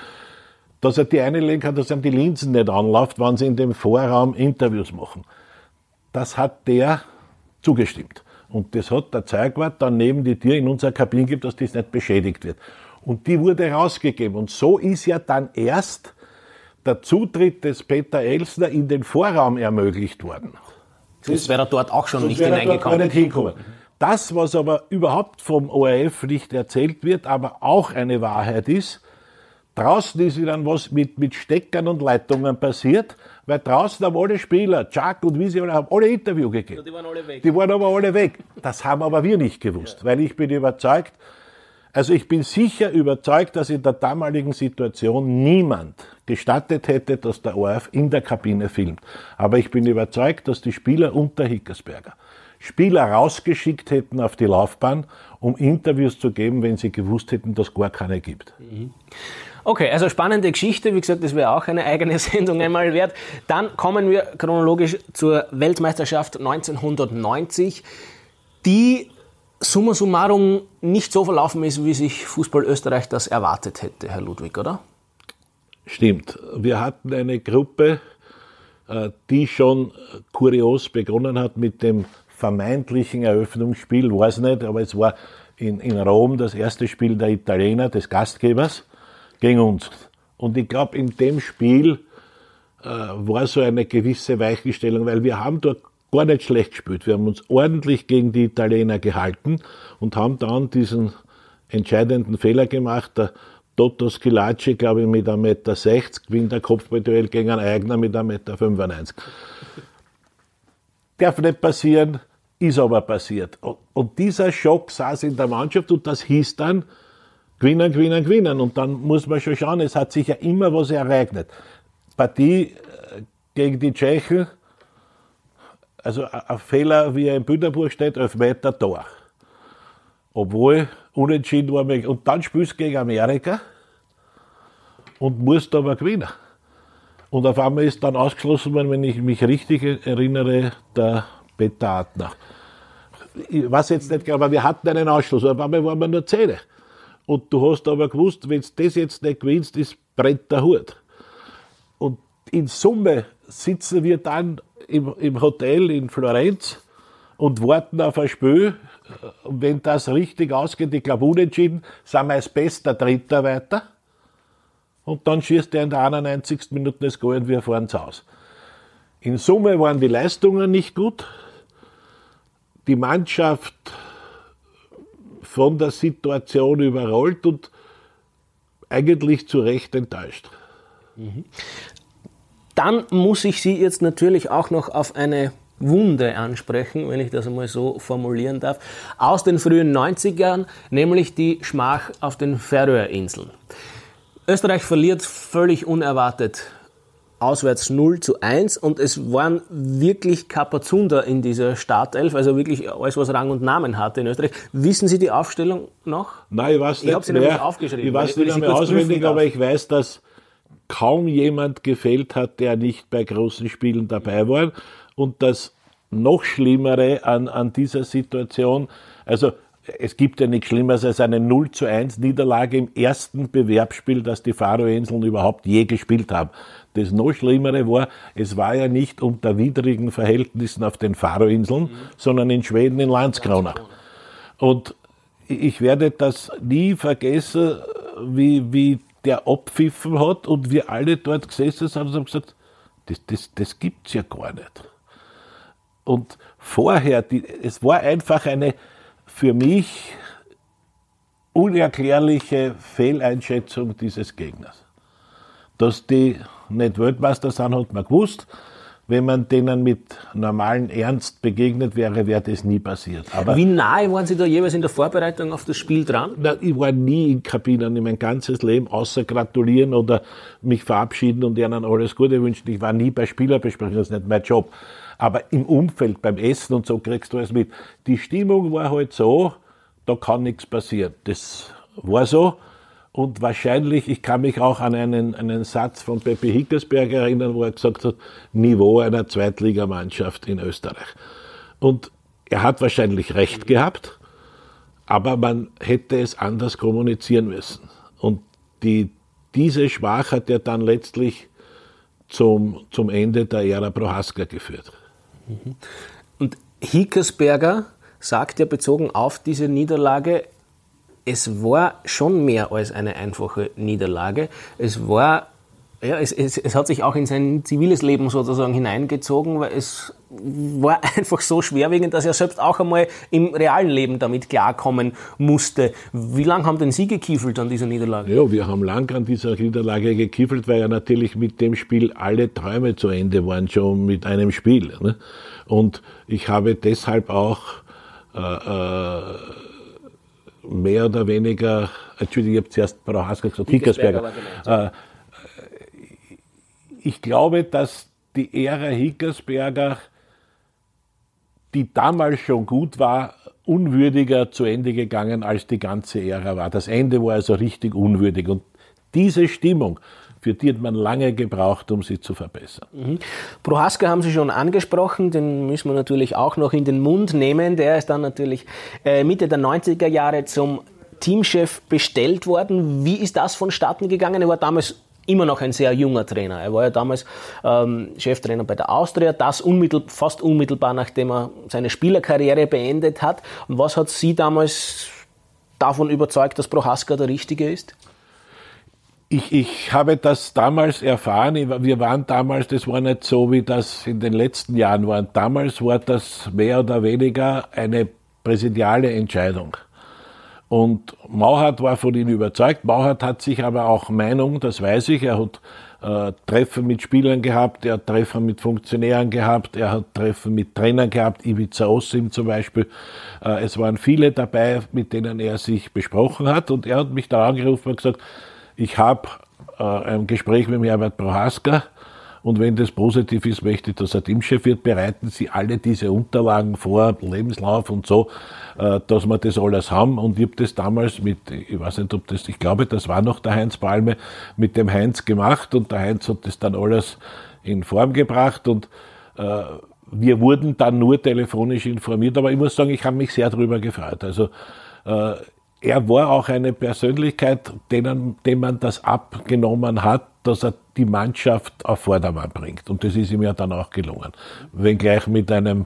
dass er die einlegen kann, dass ihm die Linsen nicht anläuft, wenn sie in dem Vorraum Interviews machen. Das hat der zugestimmt. Und das hat der Zeugwart dann neben die Tür in unserer Kabine gibt, dass das nicht beschädigt wird. Und die wurde rausgegeben. Und so ist ja dann erst der Zutritt des Peter Elsner in den Vorraum ermöglicht worden. Das wäre dort auch schon nicht hineingekommen. Nicht hinkommen. Das, was aber überhaupt vom ORF nicht erzählt wird, aber auch eine Wahrheit ist, draußen ist dann was mit, mit Steckern und Leitungen passiert weil draußen haben alle Spieler, Chuck und wie sie alle haben, alle Interview gegeben. Die waren alle weg. Die waren aber alle weg. Das haben aber wir nicht gewusst, ja. weil ich bin überzeugt, also ich bin sicher überzeugt, dass in der damaligen Situation niemand gestattet hätte, dass der ORF in der Kabine filmt. Aber ich bin überzeugt, dass die Spieler unter Hickersberger Spieler rausgeschickt hätten auf die Laufbahn, um Interviews zu geben, wenn sie gewusst hätten, dass gar keine gibt. Mhm. Okay, also spannende Geschichte. Wie gesagt, das wäre auch eine eigene Sendung einmal wert. Dann kommen wir chronologisch zur Weltmeisterschaft 1990, die summa summarum nicht so verlaufen ist, wie sich Fußball Österreich das erwartet hätte, Herr Ludwig, oder? Stimmt. Wir hatten eine Gruppe, äh, die schon kurios begonnen hat mit dem vermeintlichen Eröffnungsspiel, weiß nicht, aber es war in, in Rom das erste Spiel der Italiener, des Gastgebers, gegen uns. Und ich glaube, in dem Spiel äh, war so eine gewisse Weichenstellung, weil wir haben dort gar nicht schlecht gespielt. Wir haben uns ordentlich gegen die Italiener gehalten und haben dann diesen entscheidenden Fehler gemacht. Der Toto Schilacci, glaube ich, mit 1,60 Meter gewinnt der Kopfballduell gegen einen Eigner mit 1,95 Meter. Darf nicht passieren, ist aber passiert. Und dieser Schock saß in der Mannschaft und das hieß dann, gewinnen, gewinnen, gewinnen. Und dann muss man schon schauen, es hat sich ja immer was ereignet. Partie äh, gegen die Tschechen, also ein Fehler, wie er in Büderburg steht, Meter Tor. Obwohl unentschieden war. Und dann spielst du gegen Amerika und musst aber gewinnen. Und auf einmal ist dann ausgeschlossen worden, wenn ich mich richtig erinnere, der Peter Adner. Ich weiß jetzt nicht, aber wir hatten einen Ausschluss, auf einmal waren wir nur Zähne. Und du hast aber gewusst, wenn du das jetzt nicht gewinnst, ist brennt der Hut. Und in Summe sitzen wir dann im, im Hotel in Florenz und warten auf ein Spiel. Und wenn das richtig ausgeht, ich glaube unentschieden, sind wir als bester Dritter weiter. Und dann schießt er in der 91. Minute das Goal und wir fahren zu Hause. In Summe waren die Leistungen nicht gut. Die Mannschaft von der Situation überrollt und eigentlich zu Recht enttäuscht. Dann muss ich Sie jetzt natürlich auch noch auf eine Wunde ansprechen, wenn ich das einmal so formulieren darf, aus den frühen 90ern, nämlich die Schmach auf den Färöerinseln. Österreich verliert völlig unerwartet auswärts 0 zu 1 und es waren wirklich Kapazunder in dieser Startelf, also wirklich alles, was Rang und Namen hatte in Österreich. Wissen Sie die Aufstellung noch? Nein, ich weiß nicht. Ich habe sie nämlich aufgeschrieben. Ich weiß nicht mehr auswendig, aber ich weiß, dass kaum jemand gefällt hat, der nicht bei großen Spielen dabei war. Und das noch Schlimmere an, an dieser Situation, also es gibt ja nichts Schlimmeres als eine 0 zu 1 Niederlage im ersten Bewerbsspiel, das die Faroe-Inseln überhaupt je gespielt haben. Das noch Schlimmere war, es war ja nicht unter widrigen Verhältnissen auf den Faroe-Inseln, mhm. sondern in Schweden in Landskrona. Und ich werde das nie vergessen, wie, wie der abpfiffen hat und wir alle dort gesessen sind und haben gesagt, das, das, das gibt's ja gar nicht. Und vorher, die, es war einfach eine für mich unerklärliche Fehleinschätzung dieses Gegners. Dass die nicht Weltmeister sind, hat man gewusst. Wenn man denen mit normalem Ernst begegnet wäre, wäre das nie passiert. Aber Wie nahe waren Sie da jeweils in der Vorbereitung auf das Spiel dran? Na, ich war nie in Kabinen in mein ganzes Leben, außer gratulieren oder mich verabschieden und ihnen alles Gute wünschen. Ich war nie bei Spielerbesprechungen, das ist nicht mein Job. Aber im Umfeld, beim Essen und so kriegst du alles mit. Die Stimmung war halt so, da kann nichts passieren. Das war so. Und wahrscheinlich, ich kann mich auch an einen, einen Satz von Pepe Hickersberger erinnern, wo er gesagt hat, Niveau einer Zweitligamannschaft in Österreich. Und er hat wahrscheinlich recht gehabt, aber man hätte es anders kommunizieren müssen. Und die, diese Schwach hat ja dann letztlich zum, zum Ende der Ära Prohaska geführt. Und Hickersberger sagt ja bezogen auf diese Niederlage, es war schon mehr als eine einfache Niederlage. Es war, ja, es, es, es hat sich auch in sein ziviles Leben sozusagen hineingezogen, weil es war einfach so schwerwiegend, dass er selbst auch einmal im realen Leben damit klarkommen musste. Wie lange haben denn Sie gekiefelt an dieser Niederlage? Ja, wir haben lang an dieser Niederlage gekiefelt, weil ja natürlich mit dem Spiel alle Träume zu Ende waren, schon mit einem Spiel. Ne? Und ich habe deshalb auch äh, äh, mehr oder weniger, Entschuldigung, ich habe zuerst Frau Haskell gesagt, Hickersberger. Äh, ich glaube, dass die Ära Hickersberger, die damals schon gut war, unwürdiger zu Ende gegangen als die ganze Ära war. Das Ende war also richtig unwürdig und diese Stimmung, für die hat man lange gebraucht, um sie zu verbessern. Mhm. Prohaska haben Sie schon angesprochen, den müssen wir natürlich auch noch in den Mund nehmen. Der ist dann natürlich äh, Mitte der 90er Jahre zum Teamchef bestellt worden. Wie ist das vonstatten gegangen? Er war damals immer noch ein sehr junger Trainer. Er war ja damals ähm, Cheftrainer bei der Austria, das unmittelbar, fast unmittelbar nachdem er seine Spielerkarriere beendet hat. Und was hat Sie damals davon überzeugt, dass Prohaska der Richtige ist? Ich, ich habe das damals erfahren. Wir waren damals, das war nicht so, wie das in den letzten Jahren war. Damals war das mehr oder weniger eine präsidiale Entscheidung. Und Mauhardt war von ihm überzeugt. Mauhardt hat sich aber auch Meinung, das weiß ich. Er hat äh, Treffen mit Spielern gehabt, er hat Treffen mit Funktionären gehabt, er hat Treffen mit Trainern gehabt, Ivica Ossim zum Beispiel. Äh, es waren viele dabei, mit denen er sich besprochen hat. Und er hat mich da angerufen und gesagt, ich habe äh, ein Gespräch mit Herbert Prohaska und wenn das positiv ist, möchte ich, dass er Teamchef wird, bereiten Sie alle diese Unterlagen vor, Lebenslauf und so, äh, dass wir das alles haben. Und ich habe das damals mit, ich weiß nicht, ob das, ich glaube, das war noch der Heinz Palme, mit dem Heinz gemacht und der Heinz hat das dann alles in Form gebracht und äh, wir wurden dann nur telefonisch informiert, aber ich muss sagen, ich habe mich sehr darüber gefreut. Also äh, er war auch eine Persönlichkeit, denen, dem man das abgenommen hat, dass er die Mannschaft auf Vordermann bringt. Und das ist ihm ja dann auch gelungen. Wenngleich mit einem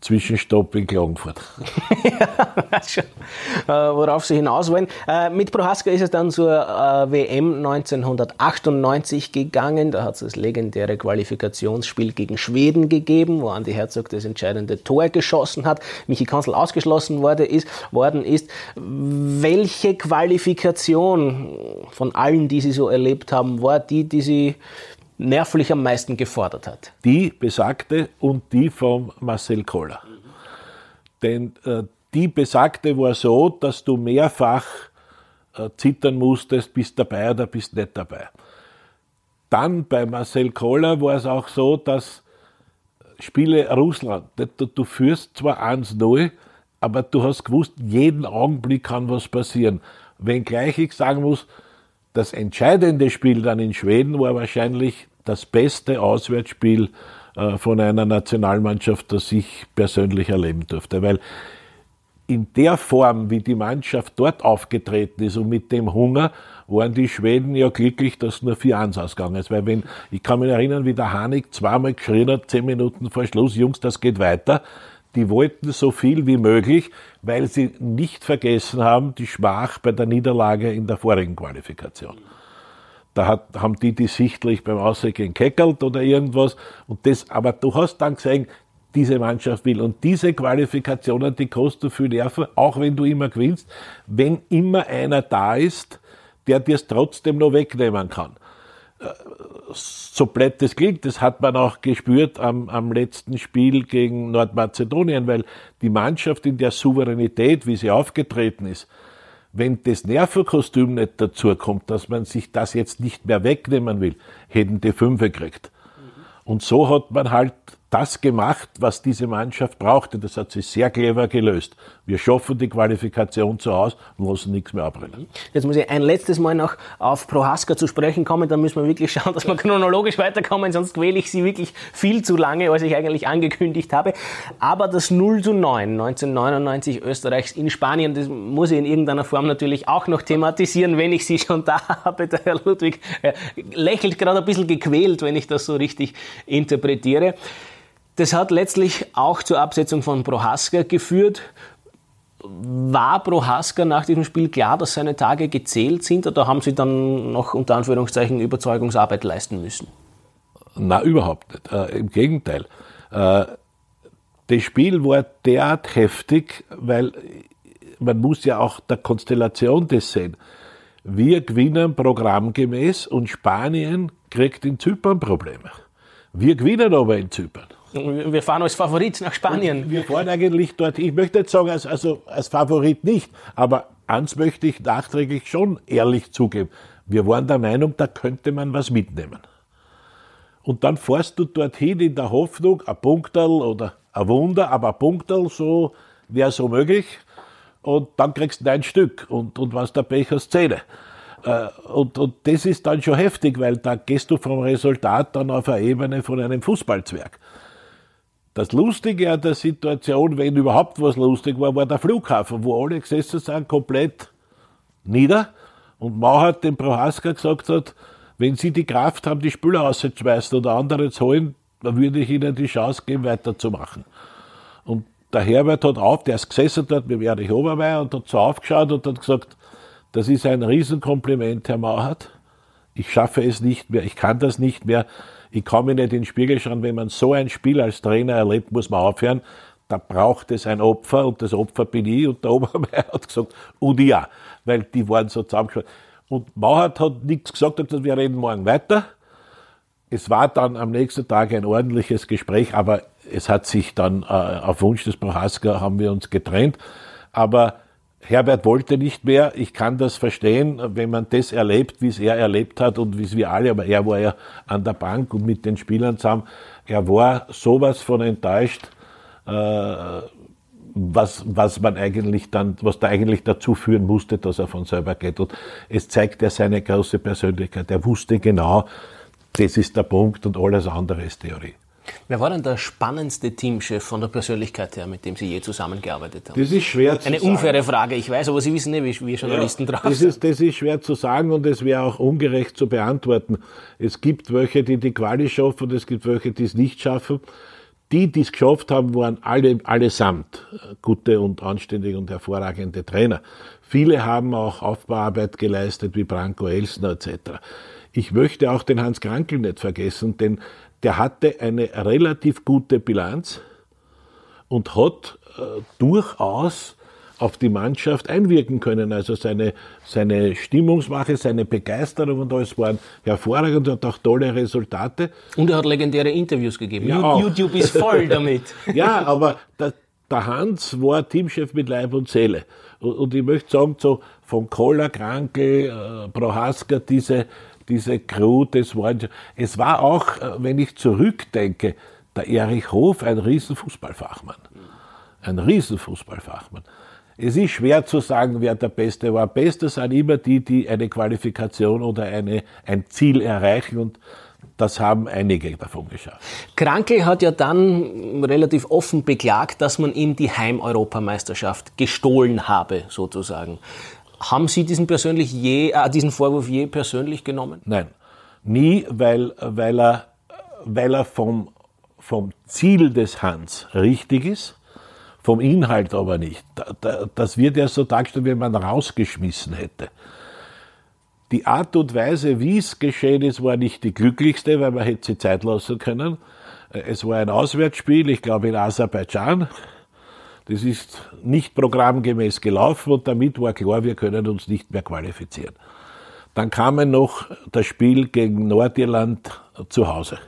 Zwischenstopp in Klagenfurt. ja, schon, äh, worauf Sie hinaus wollen. Äh, mit Prohaska ist es dann zur äh, WM 1998 gegangen. Da hat es das legendäre Qualifikationsspiel gegen Schweden gegeben, wo Andi Herzog das entscheidende Tor geschossen hat. Michi Kanzl ausgeschlossen wurde, ist, worden ist. Welche Qualifikation von allen, die Sie so erlebt haben, war die, die Sie nervlich am meisten gefordert hat? Die besagte und die von Marcel Koller. Denn äh, die besagte war so, dass du mehrfach äh, zittern musstest, bist dabei oder bist nicht dabei. Dann bei Marcel Koller war es auch so, dass Spiele Russland, du, du führst zwar 1-0, aber du hast gewusst, jeden Augenblick kann was passieren. Wenngleich ich sagen muss, das entscheidende Spiel dann in Schweden war wahrscheinlich das beste Auswärtsspiel äh, von einer Nationalmannschaft, das ich persönlich erleben durfte. Weil in der Form, wie die Mannschaft dort aufgetreten ist und mit dem Hunger, waren die Schweden ja glücklich, dass nur 4-1 ausgegangen ist. Weil wenn, ich kann mich erinnern, wie der Hanig zweimal geschrien hat, zehn Minuten vor Schluss, Jungs, das geht weiter. Die wollten so viel wie möglich, weil sie nicht vergessen haben, die Schmach bei der Niederlage in der vorigen Qualifikation. Da hat, haben die die sichtlich beim Ausgehen keckelt oder irgendwas. Und das, aber du hast dann gesehen, diese Mannschaft will. Und diese Qualifikationen, die kosten viel Nerven, auch wenn du immer gewinnst, wenn immer einer da ist, der dir es trotzdem noch wegnehmen kann. Äh, so blöd das klingt, das hat man auch gespürt am, am letzten Spiel gegen Nordmazedonien, weil die Mannschaft in der Souveränität, wie sie aufgetreten ist, wenn das Nervenkostüm nicht dazu kommt, dass man sich das jetzt nicht mehr wegnehmen will, hätten die fünf gekriegt. Und so hat man halt das gemacht, was diese Mannschaft brauchte. Das hat sie sehr clever gelöst. Wir schaffen die Qualifikation zu Hause und lassen nichts mehr abbrennen. Jetzt muss ich ein letztes Mal noch auf Prohaska zu sprechen kommen. Da müssen wir wirklich schauen, dass wir chronologisch weiterkommen, sonst quäle ich Sie wirklich viel zu lange, als ich eigentlich angekündigt habe. Aber das 0 zu 9 1999 Österreichs in Spanien, das muss ich in irgendeiner Form natürlich auch noch thematisieren, wenn ich Sie schon da habe. Der Herr Ludwig äh, lächelt gerade ein bisschen gequält, wenn ich das so richtig interpretiere. Das hat letztlich auch zur Absetzung von Prohaska geführt. War Prohaska nach diesem Spiel klar, dass seine Tage gezählt sind oder haben Sie dann noch unter Anführungszeichen Überzeugungsarbeit leisten müssen? Na, überhaupt nicht. Äh, Im Gegenteil. Äh, das Spiel war derart heftig, weil man muss ja auch der Konstellation das sehen. Wir gewinnen programmgemäß und Spanien kriegt in Zypern Probleme. Wir gewinnen aber in Zypern. Wir fahren als Favorit nach Spanien. Und wir fahren eigentlich dort, ich möchte nicht sagen, als, also als Favorit nicht, aber eins möchte ich nachträglich schon ehrlich zugeben. Wir waren der Meinung, da könnte man was mitnehmen. Und dann fährst du dorthin in der Hoffnung, ein Punkterl oder ein Wunder, aber ein Punkterl, so wäre so möglich. Und dann kriegst du ein Stück und, und was der Pech hast, Zähne. Äh, und, und das ist dann schon heftig, weil da gehst du vom Resultat dann auf eine Ebene von einem Fußballzwerg. Das Lustige an der Situation, wenn überhaupt was lustig war, war der Flughafen, wo alle gesessen sind, komplett nieder. Und Mauert dem Prohaska gesagt hat, wenn Sie die Kraft haben, die Spieler auszuschmeißen oder andere zu holen, dann würde ich Ihnen die Chance geben, weiterzumachen. Und der Herbert hat auf, der ist gesessen dort mit Erich Obermeier und hat so aufgeschaut und hat gesagt, das ist ein Riesenkompliment, Herr Mauert. Ich schaffe es nicht mehr, ich kann das nicht mehr. Ich kann mich nicht in den Spiegel schauen. Wenn man so ein Spiel als Trainer erlebt, muss man aufhören. Da braucht es ein Opfer und das Opfer bin ich. Und der Obermeier hat gesagt, und ja, weil die waren so zusammengeschaut. Und Mauert hat nichts gesagt, hat gesagt, wir reden morgen weiter. Es war dann am nächsten Tag ein ordentliches Gespräch, aber es hat sich dann äh, auf Wunsch des Prohaska haben wir uns getrennt. Aber Herbert wollte nicht mehr. Ich kann das verstehen, wenn man das erlebt, wie es er erlebt hat und wie es wir alle, aber er war ja an der Bank und mit den Spielern zusammen. Er war sowas von enttäuscht, äh, was, was man eigentlich dann, was da eigentlich dazu führen musste, dass er von selber geht. Und es zeigt ja seine große Persönlichkeit. Er wusste genau, das ist der Punkt und alles andere ist Theorie. Wer war denn der spannendste Teamchef von der Persönlichkeit her, mit dem Sie je zusammengearbeitet haben? Das ist schwer zu Eine sagen. unfaire Frage, ich weiß, aber Sie wissen nicht, wie, wie Journalisten ja, drauf das sind. Ist, das ist schwer zu sagen und es wäre auch ungerecht zu beantworten. Es gibt welche, die die Quali schaffen und es gibt welche, die es nicht schaffen. Die, die es geschafft haben, waren alle, allesamt gute und anständige und hervorragende Trainer. Viele haben auch Aufbauarbeit geleistet, wie Branko Elsner etc. Ich möchte auch den Hans Krankel nicht vergessen, denn der hatte eine relativ gute Bilanz und hat äh, durchaus auf die Mannschaft einwirken können. Also seine, seine Stimmungsmache, seine Begeisterung und alles waren hervorragend und auch tolle Resultate. Und er hat legendäre Interviews gegeben. Ja, YouTube ist voll damit. ja, aber der, der, Hans war Teamchef mit Leib und Seele. Und, und ich möchte sagen, so von Koller, Krankel, äh, Prohaska, diese, diese Crew, das war, es war auch, äh, wenn ich zurückdenke, der Erich Hof ein Riesenfußballfachmann. Ein Riesenfußballfachmann. Es ist schwer zu sagen, wer der Beste war. Beste sind immer die, die eine Qualifikation oder eine, ein Ziel erreichen und das haben einige davon geschafft. Krankel hat ja dann relativ offen beklagt, dass man ihm die Heimeuropameisterschaft gestohlen habe, sozusagen. Haben Sie diesen, persönlich je, äh, diesen Vorwurf je persönlich genommen? Nein, nie, weil, weil er, weil er vom, vom Ziel des Hans richtig ist, vom Inhalt aber nicht. Das wird ja so dargestellt, wie man rausgeschmissen hätte. Die Art und Weise, wie es geschehen ist, war nicht die glücklichste, weil man hätte sie Zeit lassen können. Es war ein Auswärtsspiel, ich glaube in Aserbaidschan. Das ist nicht programmgemäß gelaufen und damit war klar, wir können uns nicht mehr qualifizieren. Dann kam noch das Spiel gegen Nordirland zu Hause.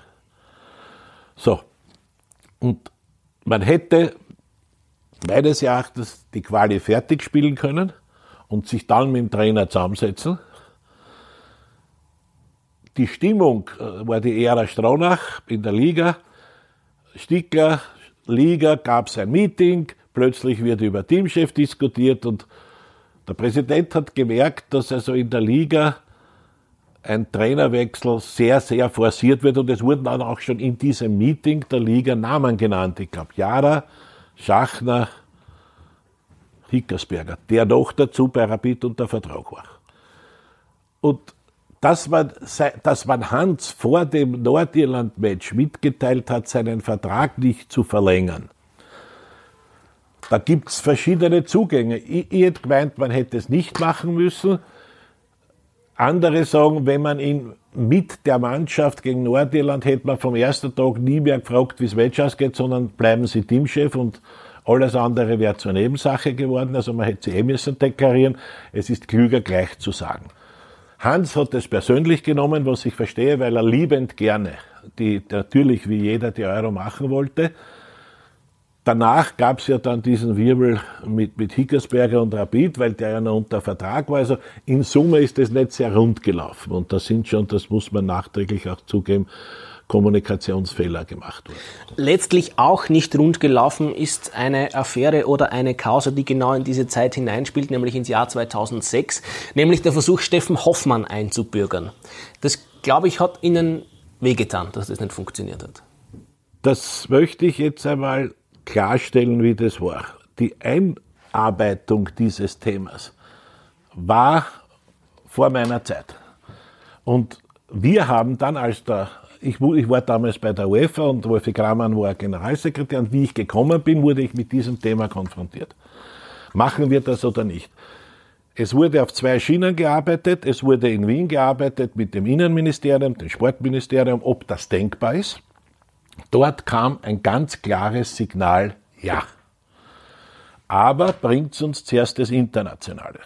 So. Und man hätte meines Erachtens die Quali fertig spielen können und sich dann mit dem Trainer zusammensetzen. Die Stimmung äh, war die Ära Stronach in der Liga. Stickler, Liga, gab es ein Meeting, Plötzlich wird über Teamchef diskutiert und der Präsident hat gemerkt, dass also in der Liga ein Trainerwechsel sehr, sehr forciert wird und es wurden dann auch schon in diesem Meeting der Liga Namen genannt. Ich glaube, Jara, Schachner, Hickersberger, der noch dazu bei Rapid unter Vertrag war. Und dass man, dass man Hans vor dem Nordirland-Match mitgeteilt hat, seinen Vertrag nicht zu verlängern, da gibt es verschiedene Zugänge. Ich, ich hätte gemeint, man hätte es nicht machen müssen. Andere sagen, wenn man ihn mit der Mannschaft gegen Nordirland hätte man vom ersten Tag nie mehr gefragt, wie es Match ausgeht, sondern bleiben Sie Teamchef und alles andere wäre zur Nebensache geworden. Also man hätte sie eh müssen deklarieren. Es ist klüger gleich zu sagen. Hans hat es persönlich genommen, was ich verstehe, weil er liebend gerne die, natürlich wie jeder die Euro machen wollte. Danach gab es ja dann diesen Wirbel mit, mit Hickersberger und Rapid, weil der ja noch unter Vertrag war. Also in Summe ist das nicht sehr rund gelaufen. Und da sind schon, das muss man nachträglich auch zugeben, Kommunikationsfehler gemacht wurden. Letztlich auch nicht rund gelaufen ist eine Affäre oder eine Causa, die genau in diese Zeit hineinspielt, nämlich ins Jahr 2006, nämlich der Versuch, Steffen Hoffmann einzubürgern. Das, glaube ich, hat Ihnen wehgetan, dass das nicht funktioniert hat. Das möchte ich jetzt einmal klarstellen, wie das war. Die Einarbeitung dieses Themas war vor meiner Zeit. Und wir haben dann als der, ich, ich war damals bei der UEFA und Wolfi Kramann war Generalsekretär und wie ich gekommen bin, wurde ich mit diesem Thema konfrontiert. Machen wir das oder nicht? Es wurde auf zwei Schienen gearbeitet. Es wurde in Wien gearbeitet mit dem Innenministerium, dem Sportministerium, ob das denkbar ist. Dort kam ein ganz klares Signal, ja. Aber bringt uns zuerst das Internationale.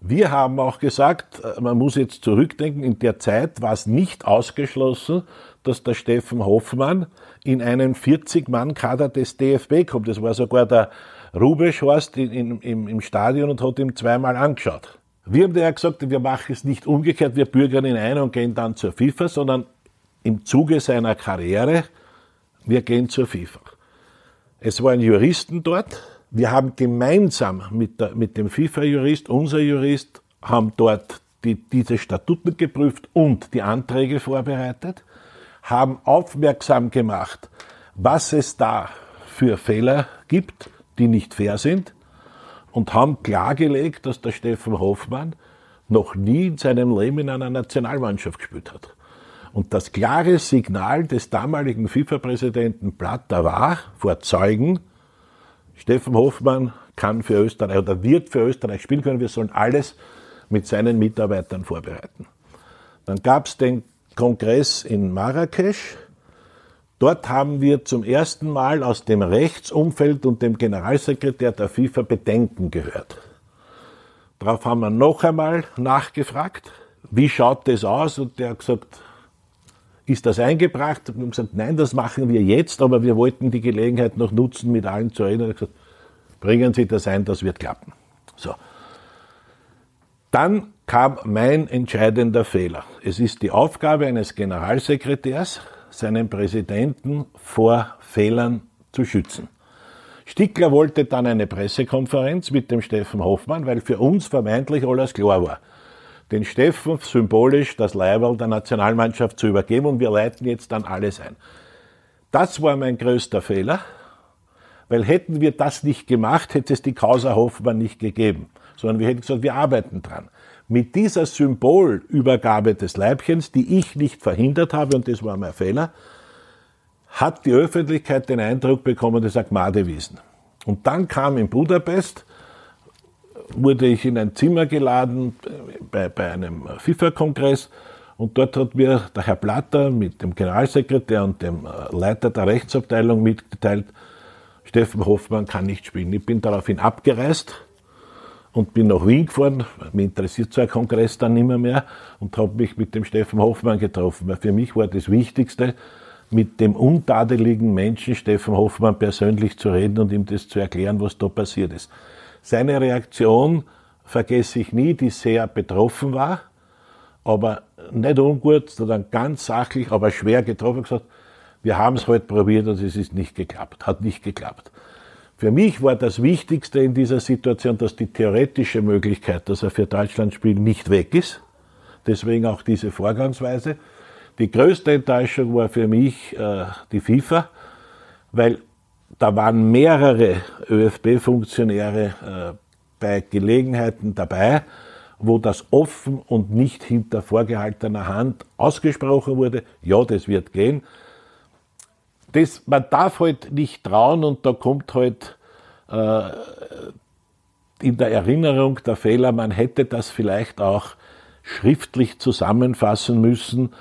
Wir haben auch gesagt, äh, man muss jetzt zurückdenken, in der Zeit war es nicht ausgeschlossen, dass der Steffen Hoffmann in einen 40-Mann-Kader des DFB kommt. Das war sogar der Rubesch Horst in, in, im Stadion und hat ihm zweimal angeschaut. Wir haben ja gesagt, wir machen es nicht umgekehrt, wir bürgern ihn ein und gehen dann zur FIFA, sondern im Zuge seiner Karriere, wir gehen zur FIFA. Es waren Juristen dort, wir haben gemeinsam mit, der, mit dem FIFA-Jurist, unser Jurist, haben dort die, diese Statuten geprüft und die Anträge vorbereitet, haben aufmerksam gemacht, was es da für Fehler gibt, die nicht fair sind und haben klargelegt, dass der Steffen Hoffmann noch nie in seinem Leben in einer Nationalmannschaft gespielt hat. Und das klare Signal des damaligen FIFA-Präsidenten Blatter war vor Zeugen, Steffen Hoffmann kann für Österreich oder wird für Österreich spielen können. Wir sollen alles mit seinen Mitarbeitern vorbereiten. Dann gab es den Kongress in Marrakesch. Dort haben wir zum ersten Mal aus dem Rechtsumfeld und dem Generalsekretär der FIFA Bedenken gehört. Darauf haben wir noch einmal nachgefragt, wie schaut das aus? Und der hat gesagt, ist das eingebracht? Und haben gesagt, nein, das machen wir jetzt, aber wir wollten die Gelegenheit noch nutzen, mit allen zu reden. Und gesagt, bringen Sie das ein, das wird klappen. So. Dann kam mein entscheidender Fehler. Es ist die Aufgabe eines Generalsekretärs, seinen Präsidenten vor Fehlern zu schützen. Stickler wollte dann eine Pressekonferenz mit dem Steffen Hoffmann, weil für uns vermeintlich alles klar war den Steffen symbolisch das Leiberl der Nationalmannschaft zu übergeben und wir leiten jetzt dann alles ein. Das war mein größter Fehler, weil hätten wir das nicht gemacht, hätte es die Causa Hoffmann nicht gegeben, sondern wir hätten gesagt, wir arbeiten dran. Mit dieser Symbolübergabe des Leibchens, die ich nicht verhindert habe, und das war mein Fehler, hat die Öffentlichkeit den Eindruck bekommen, das sagt Madewiesen. Und dann kam in Budapest wurde ich in ein Zimmer geladen bei, bei einem FIFA-Kongress und dort hat mir der Herr Platter mit dem Generalsekretär und dem äh, Leiter der Rechtsabteilung mitgeteilt, Steffen Hoffmann kann nicht spielen. Ich bin daraufhin abgereist und bin nach Wien gefahren. Mir interessiert so ein Kongress dann nimmer mehr und habe mich mit dem Steffen Hoffmann getroffen. Weil für mich war das Wichtigste, mit dem untadeligen Menschen Steffen Hoffmann persönlich zu reden und ihm das zu erklären, was da passiert ist. Seine Reaktion vergesse ich nie, die sehr betroffen war, aber nicht ungut, sondern ganz sachlich, aber schwer getroffen gesagt, wir haben es heute probiert und es ist nicht geklappt, hat nicht geklappt. Für mich war das Wichtigste in dieser Situation, dass die theoretische Möglichkeit, dass er für Deutschland spielt, nicht weg ist. Deswegen auch diese Vorgangsweise. Die größte Enttäuschung war für mich äh, die FIFA, weil da waren mehrere ÖFB-Funktionäre äh, bei Gelegenheiten dabei, wo das offen und nicht hinter vorgehaltener Hand ausgesprochen wurde, ja, das wird gehen. Das, man darf halt nicht trauen und da kommt halt äh, in der Erinnerung der Fehler, man hätte das vielleicht auch schriftlich zusammenfassen müssen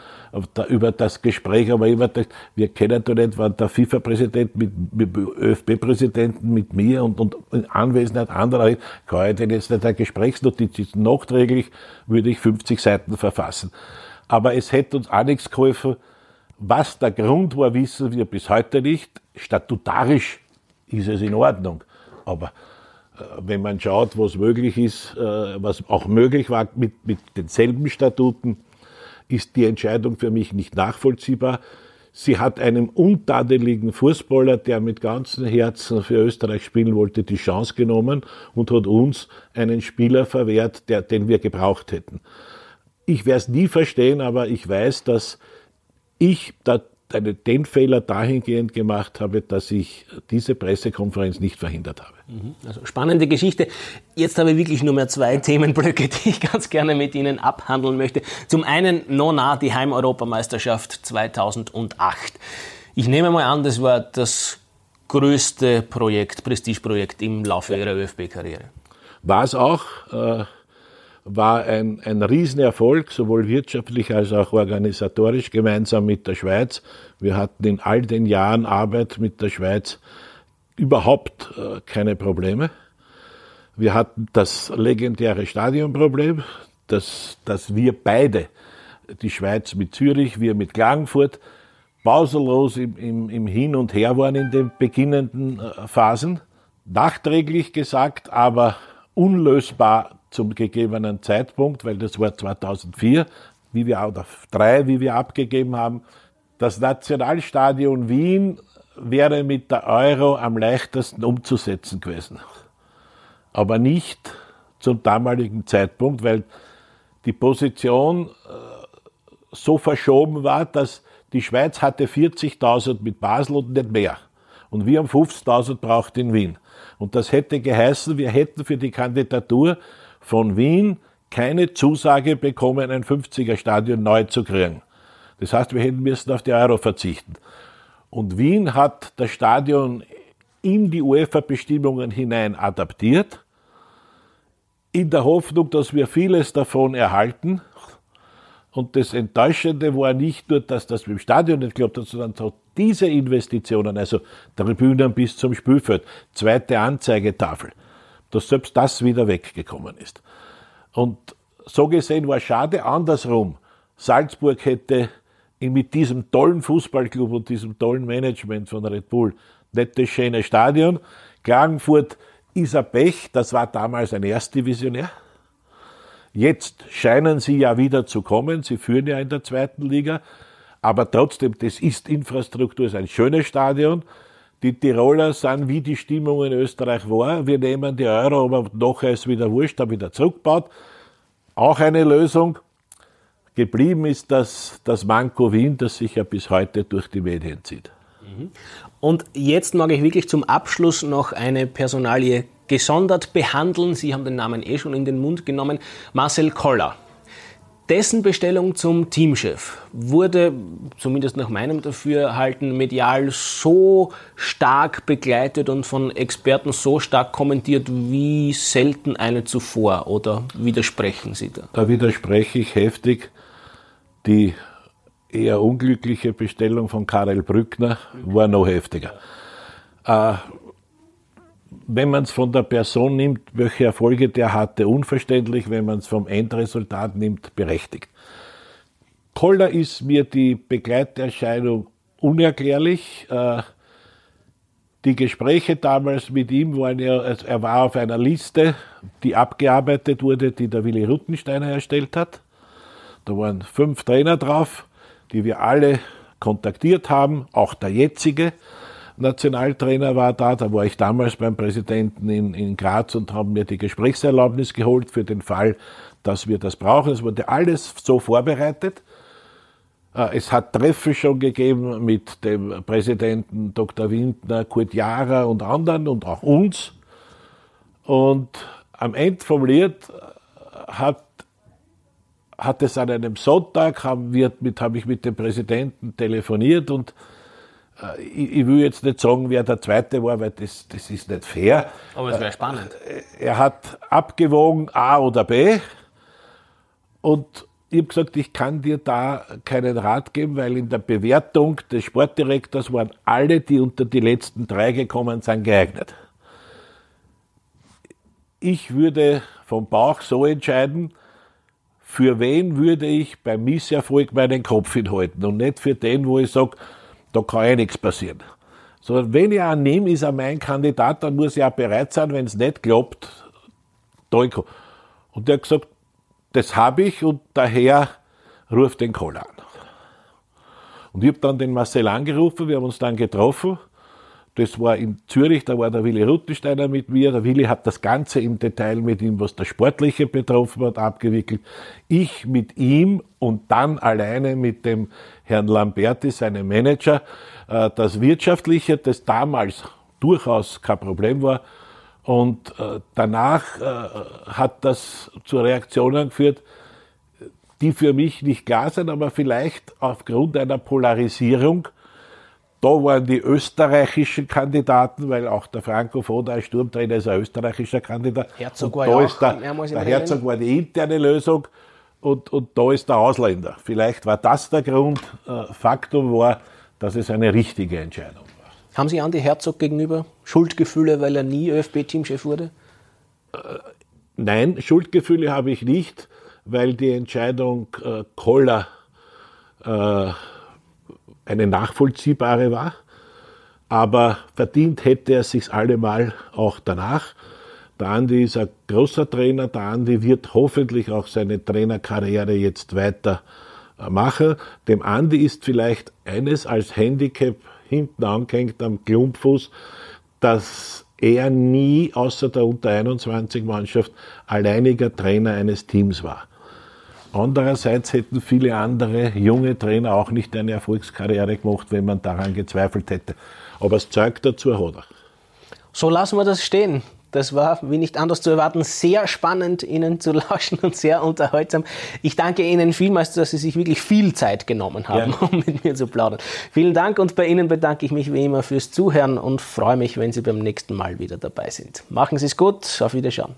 über das Gespräch, aber immer, wir kennen doch nicht, wann der FIFA-Präsident mit, mit ÖFB-Präsidenten, mit mir und, und in Anwesenheit anderer, kann ich denn jetzt nicht eine Gesprächsnotiz ist, nachträglich würde ich 50 Seiten verfassen. Aber es hätte uns auch nichts geholfen. Was der Grund war, wissen wir bis heute nicht. Statutarisch ist es in Ordnung. Aber äh, wenn man schaut, was möglich ist, äh, was auch möglich war mit, mit denselben Statuten, ist die Entscheidung für mich nicht nachvollziehbar. Sie hat einem untadeligen Fußballer, der mit ganzem Herzen für Österreich spielen wollte, die Chance genommen und hat uns einen Spieler verwehrt, der, den wir gebraucht hätten. Ich werde es nie verstehen, aber ich weiß, dass ich da den Fehler dahingehend gemacht habe, dass ich diese Pressekonferenz nicht verhindert habe. Mhm. Also spannende Geschichte. Jetzt habe ich wirklich nur mehr zwei Themenblöcke, die ich ganz gerne mit Ihnen abhandeln möchte. Zum einen Nona, die Heimeuropameisterschaft 2008. Ich nehme mal an, das war das größte Projekt, Prestigeprojekt im Laufe Ihrer ÖFB-Karriere. War es auch. Äh, war ein, ein Riesenerfolg, sowohl wirtschaftlich als auch organisatorisch, gemeinsam mit der Schweiz. Wir hatten in all den Jahren Arbeit mit der Schweiz überhaupt äh, keine Probleme. Wir hatten das legendäre Stadionproblem, dass, dass wir beide, die Schweiz mit Zürich, wir mit Klagenfurt, pausenlos im, im, im Hin und Her waren in den beginnenden äh, Phasen. Nachträglich gesagt, aber unlösbar zum gegebenen Zeitpunkt, weil das war 2004, wie wir, oder drei, wie wir abgegeben haben. Das Nationalstadion Wien wäre mit der Euro am leichtesten umzusetzen gewesen. Aber nicht zum damaligen Zeitpunkt, weil die Position äh, so verschoben war, dass die Schweiz hatte 40.000 mit Basel und nicht mehr. Und wir haben 50.000 braucht in Wien. Und das hätte geheißen, wir hätten für die Kandidatur von Wien keine Zusage bekommen, ein 50er Stadion neu zu kriegen. Das heißt, wir hätten müssen auf die Euro verzichten. Und Wien hat das Stadion in die UEFA-Bestimmungen hinein adaptiert, in der Hoffnung, dass wir vieles davon erhalten. Und das Enttäuschende war nicht nur, dass das mit dem Stadion nicht geklappt hat, sondern so diese Investitionen, also Tribünen bis zum Spielfeld, zweite Anzeigetafel, dass selbst das wieder weggekommen ist. Und so gesehen war schade andersrum. Salzburg hätte mit diesem tollen Fußballclub und diesem tollen Management von Red Bull nicht das schöne Stadion. Klagenfurt ist ein Pech, das war damals ein Erstdivisionär. Jetzt scheinen sie ja wieder zu kommen, sie führen ja in der zweiten Liga, aber trotzdem, das ist Infrastruktur, ist ein schönes Stadion. Die Tiroler sind, wie die Stimmung in Österreich war. Wir nehmen die Euro, aber nachher ist wieder wurscht, haben wieder zurückgebaut. Auch eine Lösung. Geblieben ist das, das Manko Wien, das sich ja bis heute durch die Medien zieht. Mhm. Und jetzt mag ich wirklich zum Abschluss noch eine Personalie gesondert behandeln. Sie haben den Namen eh schon in den Mund genommen. Marcel Koller. Dessen Bestellung zum Teamchef wurde, zumindest nach meinem Dafürhalten, medial so stark begleitet und von Experten so stark kommentiert wie selten eine zuvor. Oder widersprechen Sie da? Da widerspreche ich heftig. Die eher unglückliche Bestellung von Karel Brückner war noch heftiger. Äh, wenn man es von der Person nimmt, welche Erfolge der hatte, unverständlich. Wenn man es vom Endresultat nimmt, berechtigt. Koller ist mir die Begleiterscheinung unerklärlich. Äh, die Gespräche damals mit ihm waren ja, er war auf einer Liste, die abgearbeitet wurde, die der Willi Ruttensteiner erstellt hat. Da waren fünf Trainer drauf, die wir alle kontaktiert haben, auch der jetzige. Nationaltrainer war da. Da war ich damals beim Präsidenten in, in Graz und haben mir die Gesprächserlaubnis geholt für den Fall, dass wir das brauchen. Es wurde alles so vorbereitet. Äh, es hat Treffen schon gegeben mit dem Präsidenten Dr. Windner, Kurt Jara und anderen und auch uns. Und am Ende vom Lied hat, hat es an einem Sonntag, haben wir mit, habe ich mit dem Präsidenten telefoniert und äh, ich, will jetzt nicht sagen, wer der Zweite war, weil das, das ist nicht fair. Aber es wäre spannend. Äh, er hat abgewogen A oder B und ich habe gesagt, ich kann dir da keinen Rat geben, weil in der Bewertung des Sportdirektors waren alle, die unter die letzten drei gekommen sind, geeignet. Ich würde vom Bauch so entscheiden, für wen würde ich beim Misserfolg meinen Kopf hinhalten und nicht für den, wo ich sage, da kann ja nichts passieren. So, wenn ich einen nehme, ist er mein Kandidat, dann muss er auch bereit sein, wenn es nicht klappt, da Und der hat gesagt, das habe ich und daher ruft den Kohl an. Und ich habe dann den Marcel angerufen, wir haben uns dann getroffen. Das war in Zürich, da war der Willi Ruttensteiner mit mir. Der Willi hat das Ganze im Detail mit ihm, was das Sportliche betroffen hat, abgewickelt. Ich mit ihm und dann alleine mit dem Herrn Lamberti, seinem Manager, äh, das Wirtschaftliche, das damals durchaus kein Problem war. Und äh, danach äh, hat das zu Reaktionen geführt, die für mich nicht klar sind, aber vielleicht aufgrund einer Polarisierung da waren die österreichischen Kandidaten, weil auch der Franco Foda als Sturmtrainer ist ein österreichischer Kandidat. Herzog war ja ist der, der Herzog war die interne Lösung und, und da ist der Ausländer. Vielleicht war das der Grund. Äh, Faktum war, dass es eine richtige Entscheidung war. Haben Sie Andi Herzog gegenüber Schuldgefühle, weil er nie ÖFB-Teamchef wurde? Äh, nein, Schuldgefühle habe ich nicht, weil die Entscheidung äh, Koller äh, eine nachvollziehbare war. Aber verdient hätte er sich allemal auch danach. Der Andi ist ein großer Trainer. Der Andi wird hoffentlich auch seine Trainerkarriere jetzt weiter äh, machen. Dem Andi ist vielleicht eines als Handicap hinten angehängt am Klumpfuß, dass er nie außer der Unter 21 Mannschaft alleiniger Trainer eines Teams war. Andererseits hätten viele andere junge Trainer auch nicht eine Erfolgskarriere gemacht, wenn man daran gezweifelt hätte. Aber das Zeug dazu hat er. So lassen wir das stehen. Das war, wie nicht anders zu erwarten, sehr spannend, Ihnen zu lauschen und sehr unterhaltsam. Ich danke Ihnen vielmals, dass Sie sich wirklich viel Zeit genommen haben, ja. um mit mir zu plaudern. Vielen Dank und bei Ihnen bedanke ich mich wie immer fürs Zuhören und freue mich, wenn Sie beim nächsten Mal wieder dabei sind. Machen Sie es gut, auf Wiederschauen.